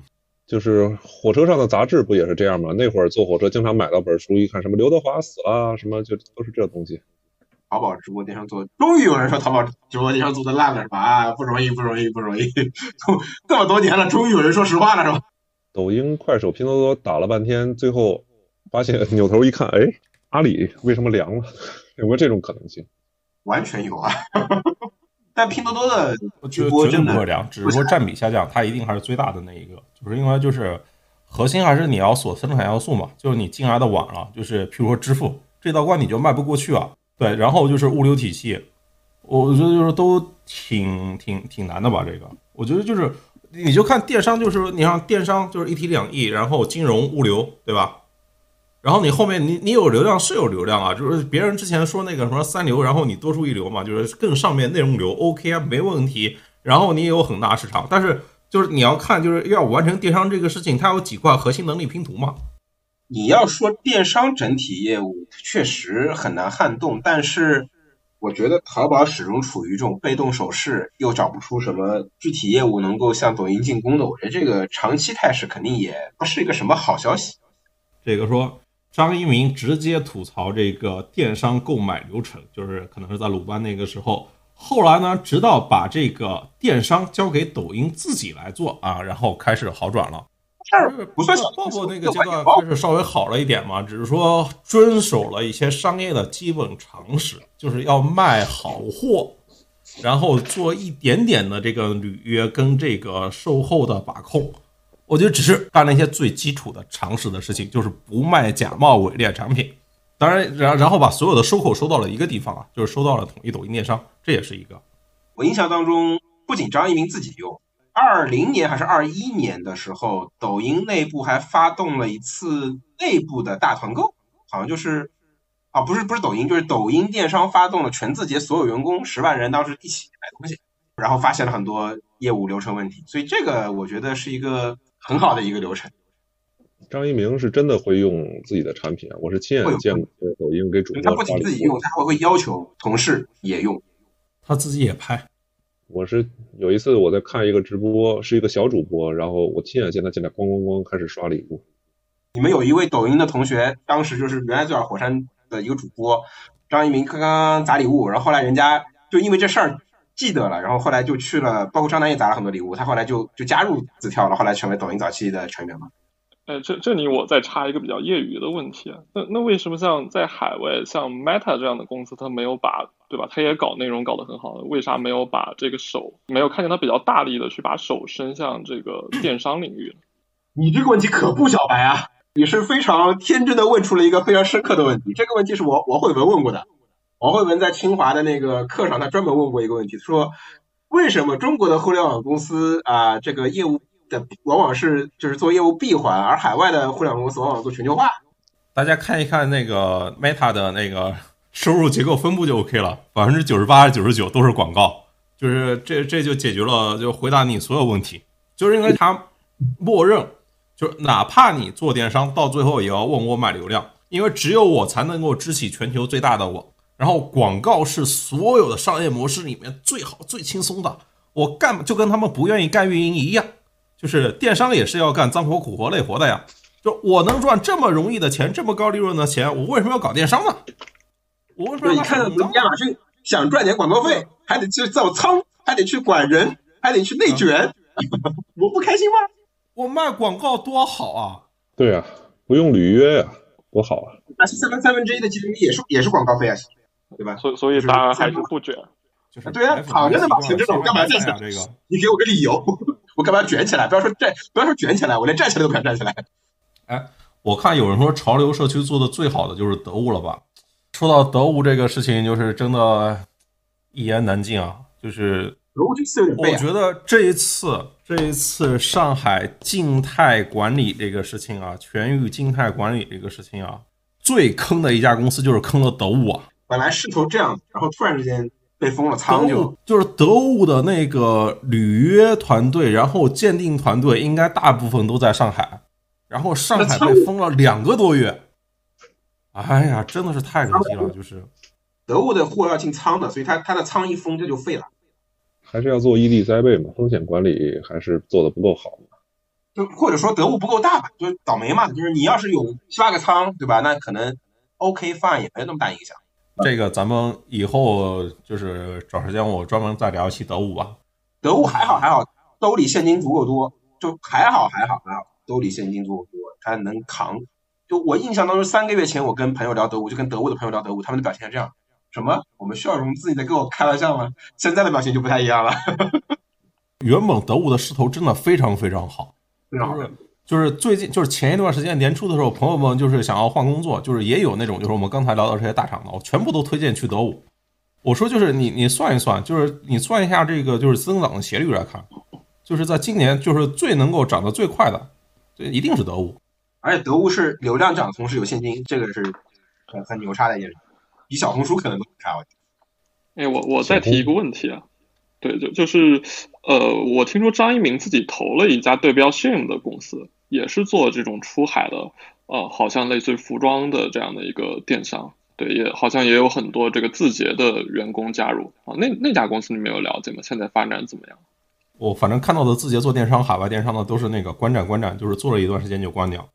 就是火车上的杂志不也是这样吗？那会儿坐火车经常买到本书，一看什么刘德华死了，什么就都是这东西。淘宝直播电商做，终于有人说淘宝直播电商做的烂了是吧？啊，不容易，不容易，不容易，这么多年了，终于有人说实话了是吧？抖音、快手、拼多多打了半天，最后发现扭头一看，哎，阿里为什么凉了？有没有这种可能性？完全有啊。但拼多多的直绝绝对播真的不会凉，只是说占比下降，它一定还是最大的那一个，就是因为就是核心还是你要锁生产要素嘛，就是你进来的晚了，就是譬如说支付这道关你就迈不过去啊，对，然后就是物流体系，我觉得就是都挺挺挺难的吧，这个我觉得就是你就看电商，就是你像电商就是一体两翼，然后金融物流对吧？然后你后面你你有流量是有流量啊，就是别人之前说那个什么三流，然后你多出一流嘛，就是更上面内容流 OK 啊，没问题。然后你也有很大市场，但是就是你要看就是要完成电商这个事情，它有几块核心能力拼图嘛。你要说电商整体业务确实很难撼动，但是我觉得淘宝始终处于这种被动手势，又找不出什么具体业务能够向抖音进攻的。我觉得这个长期态势肯定也不是一个什么好消息。这个说张一鸣直接吐槽这个电商购买流程，就是可能是在鲁班那个时候。后来呢，直到把这个电商交给抖音自己来做啊，然后开始好转了。不算小。不不，那个阶段就是稍微好了一点嘛，只是说遵守了一些商业的基本常识，就是要卖好货，然后做一点点的这个履约跟这个售后的把控。我觉得只是干了一些最基础的常识的事情，就是不卖假冒伪劣产品。当然，然然后把所有的收口收到了一个地方啊，就是收到了统一抖音电商，这也是一个。我印象当中，不仅张一鸣自己用，二零年还是二一年的时候，抖音内部还发动了一次内部的大团购，好像就是啊，不是不是抖音，就是抖音电商发动了全字节所有员工十万人当时一起买东西，然后发现了很多业务流程问题，所以这个我觉得是一个。很好的一个流程。张一鸣是真的会用自己的产品啊，我是亲眼见过抖音给主播。他不仅自己用，他还会要求同事也用，他自己也拍。我是有一次我在看一个直播，是一个小主播，然后我亲眼见他进来咣咣咣开始刷礼物。你们有一位抖音的同学，当时就是原来最早火山的一个主播张一鸣，刚刚砸礼物，然后后来人家就因为这事儿。记得了，然后后来就去了，包括张楠也砸了很多礼物，他后来就就加入字跳了，后来成为抖音早期的成员嘛。呃，这这里我再插一个比较业余的问题，那那为什么像在海外，像 Meta 这样的公司，他没有把对吧？他也搞内容搞得很好，为啥没有把这个手没有看见他比较大力的去把手伸向这个 电商领域？你这个问题可不小白啊！你是非常天真的问出了一个非常深刻的问题，这个问题是我我会文问过的。王慧文在清华的那个课上，他专门问过一个问题，说为什么中国的互联网公司啊，这个业务的往往是就是做业务闭环，而海外的互联网公司往往做全球化？大家看一看那个 Meta 的那个收入结构分布就 OK 了，百分之九十八、九十九都是广告，就是这这就解决了，就回答你所有问题，就是因为他默认，就是哪怕你做电商，到最后也要问我买流量，因为只有我才能够支起全球最大的网。然后广告是所有的商业模式里面最好最轻松的，我干就跟他们不愿意干运营一样，就是电商也是要干脏活苦活累活的呀。就我能赚这么容易的钱，这么高利润的钱，我为什么要搞电商呢？我为什么？你看到亚马逊想赚点广告费，还得去造仓，还得去管人，还得去内卷，我不开心吗？我卖广告多好啊！对啊，不用履约呀，多好啊！那三分三分之一的 GMV 也是也是广告费啊。对吧？所所以当然还是不卷，就是对啊，躺着的嘛，钱这种干嘛站起来？这个，你给我个理由，我干嘛卷起来？不要说站，不要说卷起来，我连站起来都不敢站起来。哎，我看有人说潮流社区做的最好的就是得物了吧？说到得物这个事情，就是真的，一言难尽啊。就是得物这次有点我觉得这一次，这一次上海静态管理这个事情啊，全域静态管理这个事情啊，最坑的一家公司就是坑了得物啊。本来势头这样，然后突然之间被封了仓，就就是德物的那个履约团队，然后鉴定团队应该大部分都在上海，然后上海被封了两个多月，哎呀，真的是太可惜了。就是德物的货要进仓的，所以他他的仓一封，这就废了。还是要做异地栽培嘛，风险管理还是做的不够好嘛。就或者说得物不够大吧，就是倒霉嘛。就是你要是有七八个仓，对吧？那可能 OK fine 也没那么大影响。这个咱们以后就是找时间，我专门再聊一期德物吧。德物还好还好，兜里现金足够多，就还好还好还好，兜里现金足够多，他能扛。就我印象当中，三个月前我跟朋友聊德物，就跟德物的朋友聊德物，他们的表现是这样：什么？我们需要融资？你在跟我开玩笑吗？现在的表现就不太一样了。原本德物的势头真的非常非常好，非常好。就是最近，就是前一段时间年初的时候，朋友们就是想要换工作，就是也有那种，就是我们刚才聊到这些大厂的，我全部都推荐去得物。我说就是你你算一算，就是你算一下这个就是增长的斜率来看，就是在今年就是最能够涨得最快的，这一定是得物。而且得物是流量涨，同时有现金，这个是很很牛叉的一件事，比小红书可能都差。哎，我我再提一个问题啊，对，就就是呃，我听说张一鸣自己投了一家对标 Shame 的公司。也是做这种出海的，呃，好像类似于服装的这样的一个电商，对，也好像也有很多这个字节的员工加入啊。那那家公司你没有了解吗？现在发展怎么样？我反正看到的字节做电商、海外电商的都是那个观战观战，就是做了一段时间就关掉。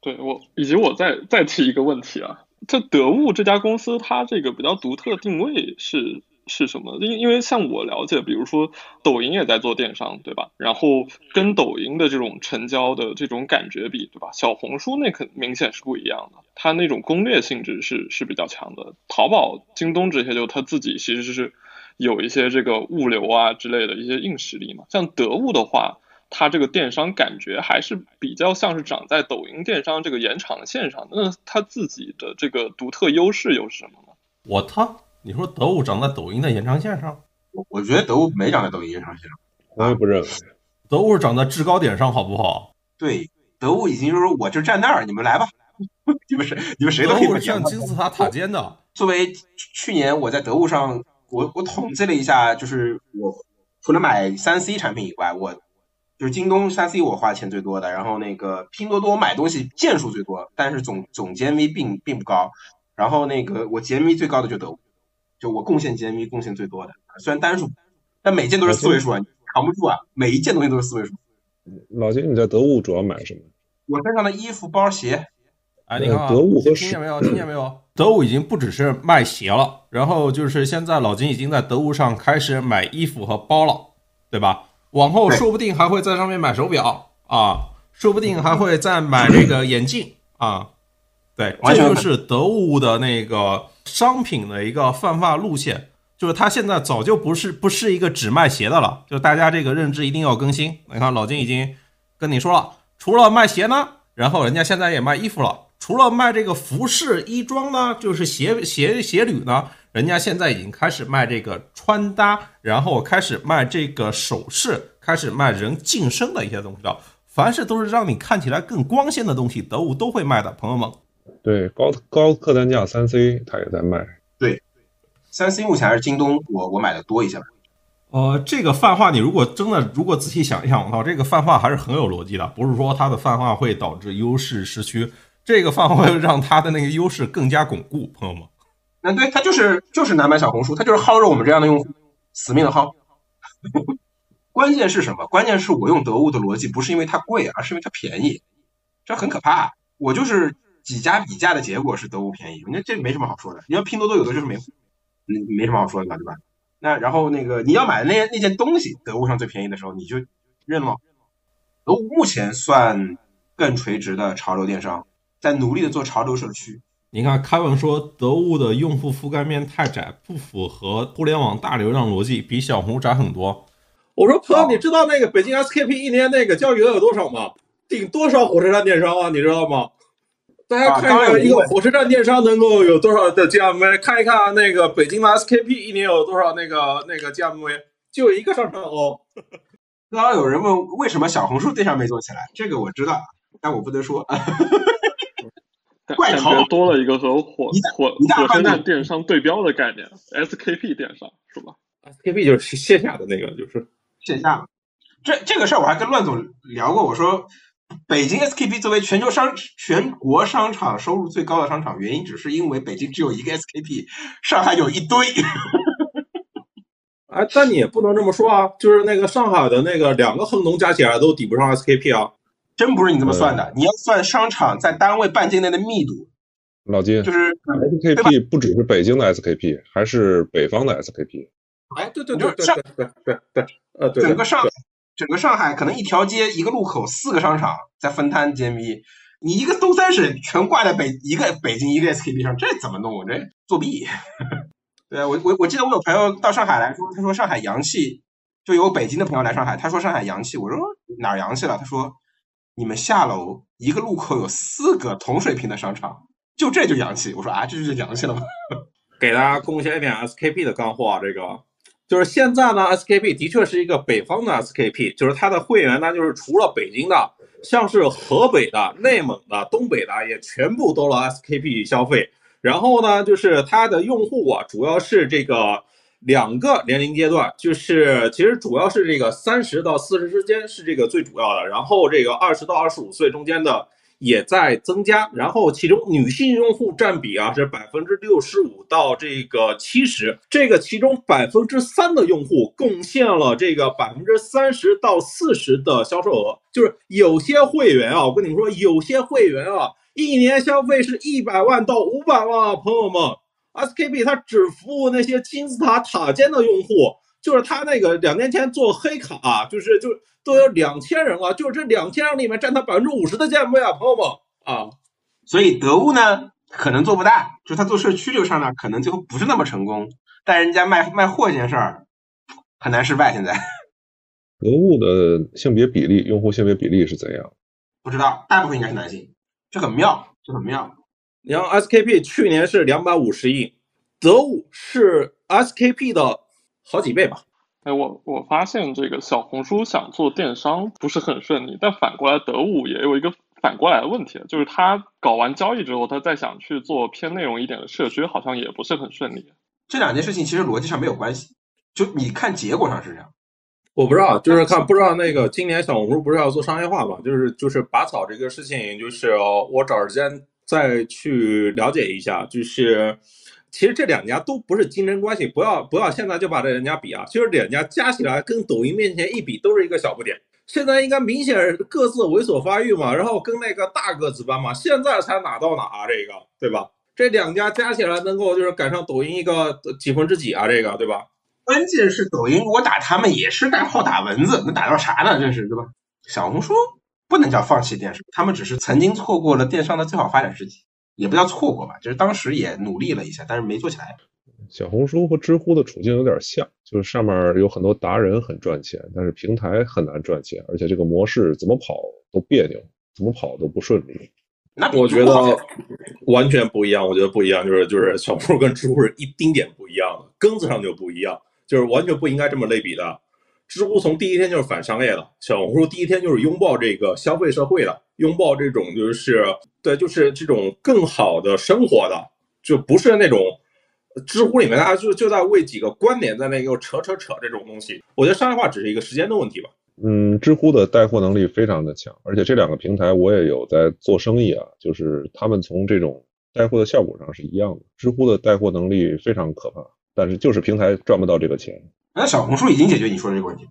对我，以及我再再提一个问题啊，这得物这家公司它这个比较独特的定位是是什么？因因为像我了解，比如说抖音也在做电商，对吧？然后跟抖音的这种成交的这种感觉比，对吧？小红书那肯明显是不一样的，它那种攻略性质是是比较强的。淘宝、京东这些就它自己其实是有一些这个物流啊之类的一些硬实力嘛。像得物的话，它这个电商感觉还是比较像是长在抖音电商这个延长线上。那它自己的这个独特优势又是什么呢？我操！你说得物长在抖音的延长线上？我我觉得得物没长在抖音延长线上，我也不认为。得物长在制高点上，好不好？对，得物已经就是我就站那儿，你们来吧，你们谁你们谁都可以。得物像金字塔塔尖的。作为去年我在得物上，我我统计了一下，就是我除了买三 C 产品以外，我就是京东三 C 我花钱最多的，然后那个拼多多买东西件数最多，但是总总 GMV 并并不高，然后那个我 GMV 最高的就得物。就我贡献 GMV 贡献最多的，虽然单数，但每件都是四位数啊，扛不住啊，每一件东西都是四位数。老金，你在得物主要买什么？我身上的衣服、包、鞋。哎，你看，得物和听见没有？听见没有？得物已经不只是卖鞋了，然后就是现在老金已经在得物上开始买衣服和包了，对吧？往后说不定还会在上面买手表啊，说不定还会再买这个眼镜啊。对，这就是得物的那个商品的一个泛化路线，就是它现在早就不是不是一个只卖鞋的了，就大家这个认知一定要更新。你看老金已经跟你说了，除了卖鞋呢，然后人家现在也卖衣服了，除了卖这个服饰衣装呢，就是鞋鞋鞋履呢，人家现在已经开始卖这个穿搭，然后开始卖这个首饰，开始卖人晋升的一些东西了。凡是都是让你看起来更光鲜的东西，得物都会卖的，朋友们。对高高客单价三 C，它也在卖。对，三 C 目前还是京东，我我买的多一些。呃，这个泛化你如果真的如果仔细想一想我靠，这个泛化还是很有逻辑的，不是说它的泛化会导致优势失去，这个泛化会让它的那个优势更加巩固，朋友们。那对，它就是就是难买小红书，它就是薅着我们这样的用户，死命的薅。关键是什么？关键是我用得物的逻辑不是因为它贵，而是因为它便宜，这很可怕。我就是。几家比价的结果是得物便宜，那这没什么好说的。你要拼多多有的就是没，嗯，没什么好说的嘛，对吧？那然后那个你要买的那那件东西，得物上最便宜的时候，你就认了。得物目前算更垂直的潮流电商，在努力的做潮流社区。你看，凯文说得物的用户覆盖面太窄，不符合互联网大流量逻辑，比小红窄很多。我说朋友，你知道那个北京 SKP 一年那个交易额有多少吗？顶多少火车站电商啊？你知道吗？大家看一看，一个火车站电商能够有多少的 GMV？看一看那个北京的 SKP 一年有多少那个那个 GMV？就一个商场哦。刚刚有人问为什么小红书电商没做起来，这个我知道，但我不能说。怪头多了一个和火火火车站电商对标的概念，SKP 电商是吧？SKP 就是线下的那个，就是线下。这这个事儿我还跟乱总聊过，我说。北京 SKP 作为全球商全国商场收入最高的商场，原因只是因为北京只有一个 SKP，上海有一堆。哎，但你也不能这么说啊，就是那个上海的那个两个恒隆加起来都抵不上 SKP 啊，真不是你这么算的，你要算商场在单位半径内的密度。老金，就是 SKP 不只是北京的 SKP，还是北方的 SKP。哎，对对对对对对对，呃，整个上。整个上海可能一条街一个路口四个商场在分摊 GMV，你一个东三省全挂在北一个北京一个 SKP 上，这怎么弄？这作弊！对啊，我我我记得我有朋友到上海来说，他说上海洋气，就有北京的朋友来上海，他说上海洋气，我说哪儿洋气了？他说你们下楼一个路口有四个同水平的商场，就这就洋气。我说啊，这就是洋气了吗？给大家贡献一点 SKP 的干货啊，这个。就是现在呢，SKP 的确是一个北方的 SKP，就是它的会员呢，就是除了北京的，像是河北的、内蒙的、东北的，也全部都了 SKP 消费。然后呢，就是它的用户啊，主要是这个两个年龄阶段，就是其实主要是这个三十到四十之间是这个最主要的，然后这个二十到二十五岁中间的。也在增加，然后其中女性用户占比啊是百分之六十五到这个七十，这个其中百分之三的用户贡献了这个百分之三十到四十的销售额，就是有些会员啊，我跟你们说，有些会员啊，一年消费是一百万到五百万啊，朋友们，，SKB 它只服务那些金字塔塔尖的用户，就是他那个两年前做黑卡，啊就是就都有两千人了，就是这两千人里面占他百分之五十的建位啊，朋友们啊。所以得物呢可能做不大，就他做社区流上呢可能最后不是那么成功，但人家卖卖货这件事儿很难失败。现在 得物的性别比例，用户性别比例是怎样？不知道，大部分应该是男性，这很妙，这很妙。然后 SKP 去年是两百五十亿，得物是 SKP 的好几倍吧？哎，我我发现这个小红书想做电商不是很顺利，但反过来得物也有一个反过来的问题，就是他搞完交易之后，他再想去做偏内容一点的社区，好像也不是很顺利。这两件事情其实逻辑上没有关系，就你看结果上是这样。我不知道，就是看不知道那个今年小红书不是要做商业化嘛？就是就是拔草这个事情，就是我找时间再去了解一下。就是其实这两家都不是竞争关系，不要不要现在就把这两家比啊。其实两家加起来跟抖音面前一比都是一个小不点。现在应该明显各自猥琐发育嘛，然后跟那个大个子班嘛，现在才哪到哪啊这个对吧？这两家加起来能够就是赶上抖音一个几分之几啊？这个对吧？关键是抖音，我打他们也是带炮打蚊子，能打到啥呢？这是对吧？小红书不能叫放弃电商，他们只是曾经错过了电商的最好发展时机，也不叫错过吧，就是当时也努力了一下，但是没做起来。小红书和知乎的处境有点像，就是上面有很多达人很赚钱，但是平台很难赚钱，而且这个模式怎么跑都别扭，怎么跑都不顺利。那我觉得完全不一样，我觉得不一样，就是就是小红书跟知乎是一丁点不一样的，根子上就不一样。就是完全不应该这么类比的。知乎从第一天就是反商业的，小红书第一天就是拥抱这个消费社会的，拥抱这种就是对，就是这种更好的生活的，就不是那种知乎里面大家就就在为几个观点在那又扯扯扯这种东西。我觉得商业化只是一个时间的问题吧。嗯，知乎的带货能力非常的强，而且这两个平台我也有在做生意啊，就是他们从这种带货的效果上是一样的。知乎的带货能力非常可怕。但是就是平台赚不到这个钱。那小红书已经解决你说的这个问题。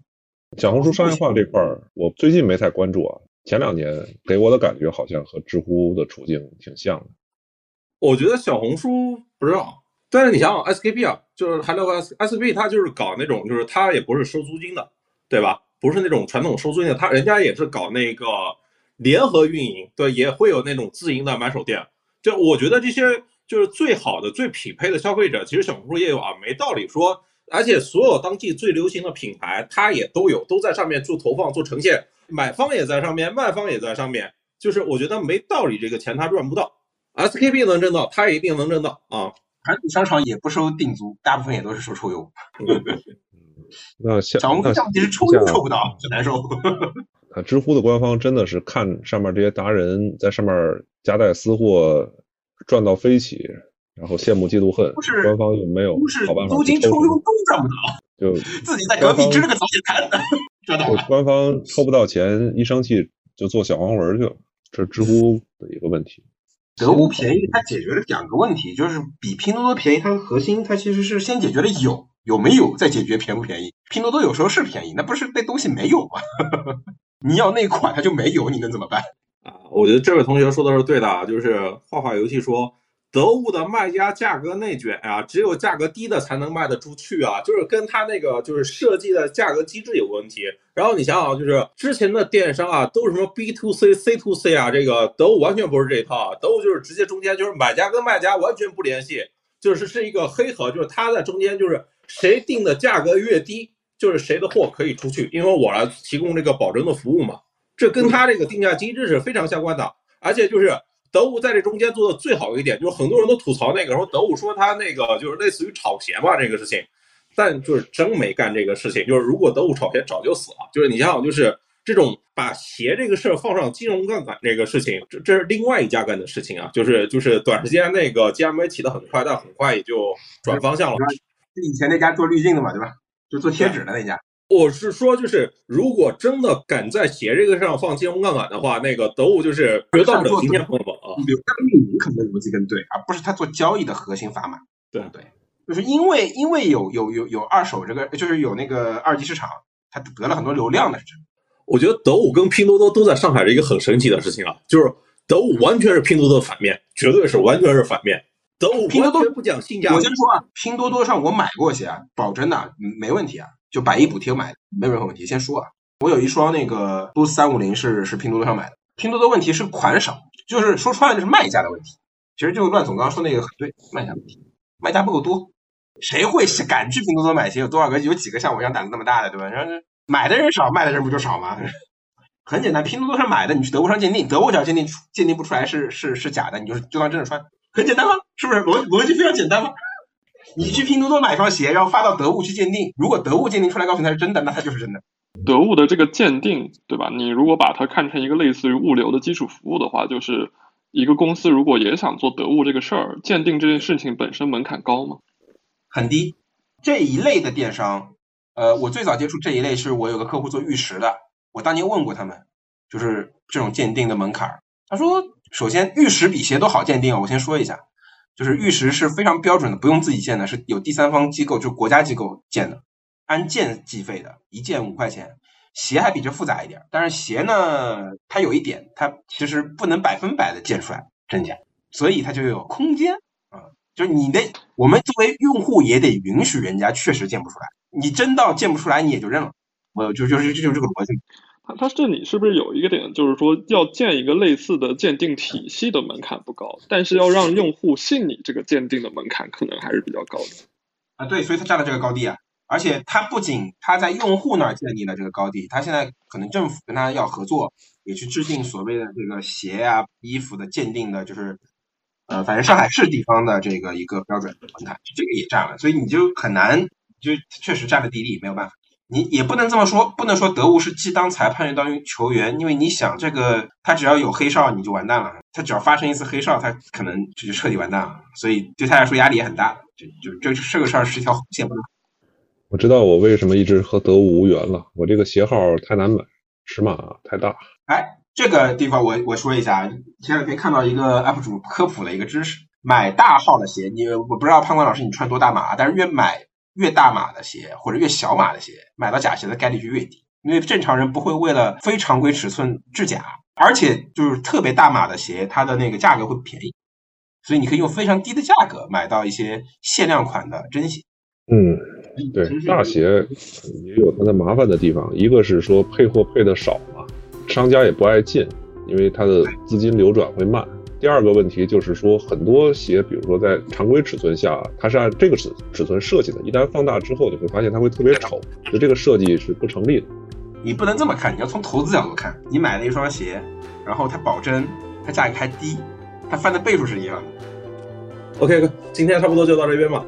小红书商业化这块儿，我最近没太关注啊。前两年给我的感觉好像和知乎的处境挺像的。我觉得小红书不知道，但是你想想 SKP 啊，就是还有个 SKP，它就是搞那种，就是它也不是收租金的，对吧？不是那种传统收租金的，它人家也是搞那个联合运营，对，也会有那种自营的买手店。就我觉得这些。就是最好的、最匹配的消费者，其实小红书也有啊，没道理说。而且所有当季最流行的品牌，它也都有，都在上面做投放、做呈现，买方也在上面，卖方也在上面。就是我觉得没道理，这个钱他赚不到，SKP 能挣到，他也一定能挣到啊。而商场也不收定租，大部分也都是收抽佣。那小红书上其实抽佣抽不到，很难受。啊，知乎的官方真的是看上面这些达人在上面夹带私货。赚到飞起，然后羡慕嫉妒恨，官方又没有好办法租金抽佣都赚不到，就自己在隔壁支了个早点摊的，赚到了。官方抽不到钱，一生气就做小黄文去了，这是知乎的一个问题。得物便宜，它解决了两个问题，就是比拼多多便宜，它的核心它其实是先解决了有有没有，再解决便不便宜。拼多多有时候是便宜，那不是那东西没有吗？你要那款它就没有，你能怎么办？啊，我觉得这位同学说的是对的啊，就是画画游戏说得物的卖家价格内卷啊，只有价格低的才能卖得出去啊，就是跟他那个就是设计的价格机制有问题。然后你想想，就是之前的电商啊，都是什么 B to C、C to C 啊，这个得物完全不是这一套，得物就是直接中间就是买家跟卖家完全不联系，就是是一个黑盒，就是他在中间就是谁定的价格越低，就是谁的货可以出去，因为我来提供这个保证的服务嘛。这跟它这个定价机制是非常相关的，而且就是得物在这中间做的最好一点，就是很多人都吐槽那个说德物说他那个就是类似于炒鞋嘛这个事情，但就是真没干这个事情。就是如果德物炒鞋早就死了。就是你想想，就是这种把鞋这个事儿放上金融杠杆这个事情，这这是另外一家干的事情啊。就是就是短时间那个 GMA 起得很快，但很快也就转方向了。以前那家做滤镜的嘛，对吧？就做贴纸的那家。我是说，就是如果真的敢在鞋这个上放金融杠杆的话，那个德物就是绝到不了今天朋友们啊。流量运营可能逻辑更对，而不是他做交易的核心砝码。对对，就是因为因为有有有有二手这个，就是有那个二级市场，他得了很多流量的是真。我觉得得物跟拼多多都在上海是一个很神奇的事情啊，就是得物完全是拼多多的反面，绝对是完全是反面。得物拼多多不讲性价比。我先说啊，拼多多上我买过鞋啊，保真的没问题啊，就百亿补贴买的没有任何问题。先说啊，我有一双那个 Boost 三五零是是拼多多上买的，拼多多问题是款少，就是说穿了就是卖家的问题。其实就乱总刚刚说那个很对，卖家问题，卖家不够多，谁会敢去拼多多买鞋？有多少个？有几个像我一样胆子那么大的，对吧？然后买的人少，卖的人不就少吗？很简单，拼多多上买的，你去德物上鉴定，德物只要鉴定出鉴定不出来是是是假的，你就是就当真的穿，很简单吗？是不是逻逻辑非常简单吗？你去拼多多买双鞋，然后发到德物去鉴定，如果德物鉴定出来告诉你它是真的，那它就是真的。得物的这个鉴定，对吧？你如果把它看成一个类似于物流的基础服务的话，就是一个公司如果也想做得物这个事儿，鉴定这件事情本身门槛高吗？很低。这一类的电商，呃，我最早接触这一类是我有个客户做玉石的。我当年问过他们，就是这种鉴定的门槛。他说，首先玉石比鞋都好鉴定啊。我先说一下，就是玉石是非常标准的，不用自己鉴的，是有第三方机构，就是国家机构鉴的，按件计费的，一件五块钱。鞋还比这复杂一点，但是鞋呢，它有一点，它其实不能百分百的鉴出来真假，所以它就有空间啊。就是你得，我们作为用户也得允许人家确实鉴不出来，你真到鉴不出来，你也就认了。我就就是就就这个逻辑，它它这里是不是有一个点，就是说要建一个类似的鉴定体系的门槛不高，但是要让用户信你这个鉴定的门槛可能还是比较高的啊。对，所以它占了这个高地啊，而且他不仅他在用户那儿建立了这个高地，他现在可能政府跟他要合作，也去制定所谓的这个鞋啊、衣服的鉴定的，就是呃，反正上海市地方的这个一个标准门槛，这个也占了，所以你就很难，就确实占了地利，没有办法。你也不能这么说，不能说德物是既当裁判又当球员，因为你想这个，他只要有黑哨你就完蛋了，他只要发生一次黑哨，他可能就彻底完蛋了，所以对他来说压力也很大，就就这这个事儿是一条红线。不能我知道我为什么一直和德物无缘了，我这个鞋号太难买，尺码太大。哎，这个地方我我说一下，前两天看到一个 UP 主科普了一个知识，买大号的鞋，你我不知道判官老师你穿多大码，但是越买。越大码的鞋或者越小码的鞋，买到假鞋的概率就越低，因为正常人不会为了非常规尺寸制假，而且就是特别大码的鞋，它的那个价格会便宜，所以你可以用非常低的价格买到一些限量款的真鞋。嗯，对，大鞋也有它的麻烦的地方，一个是说配货配的少嘛，商家也不爱进，因为它的资金流转会慢。第二个问题就是说，很多鞋，比如说在常规尺寸下，它是按这个尺尺寸设计的，一旦放大之后，你会发现它会特别丑，就这个设计是不成立的。你不能这么看，你要从投资角度看。你买了一双鞋，然后它保真，它价格还低，它翻的倍数是一样的。OK 哥，今天差不多就到这边吧，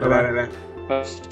拜拜拜拜。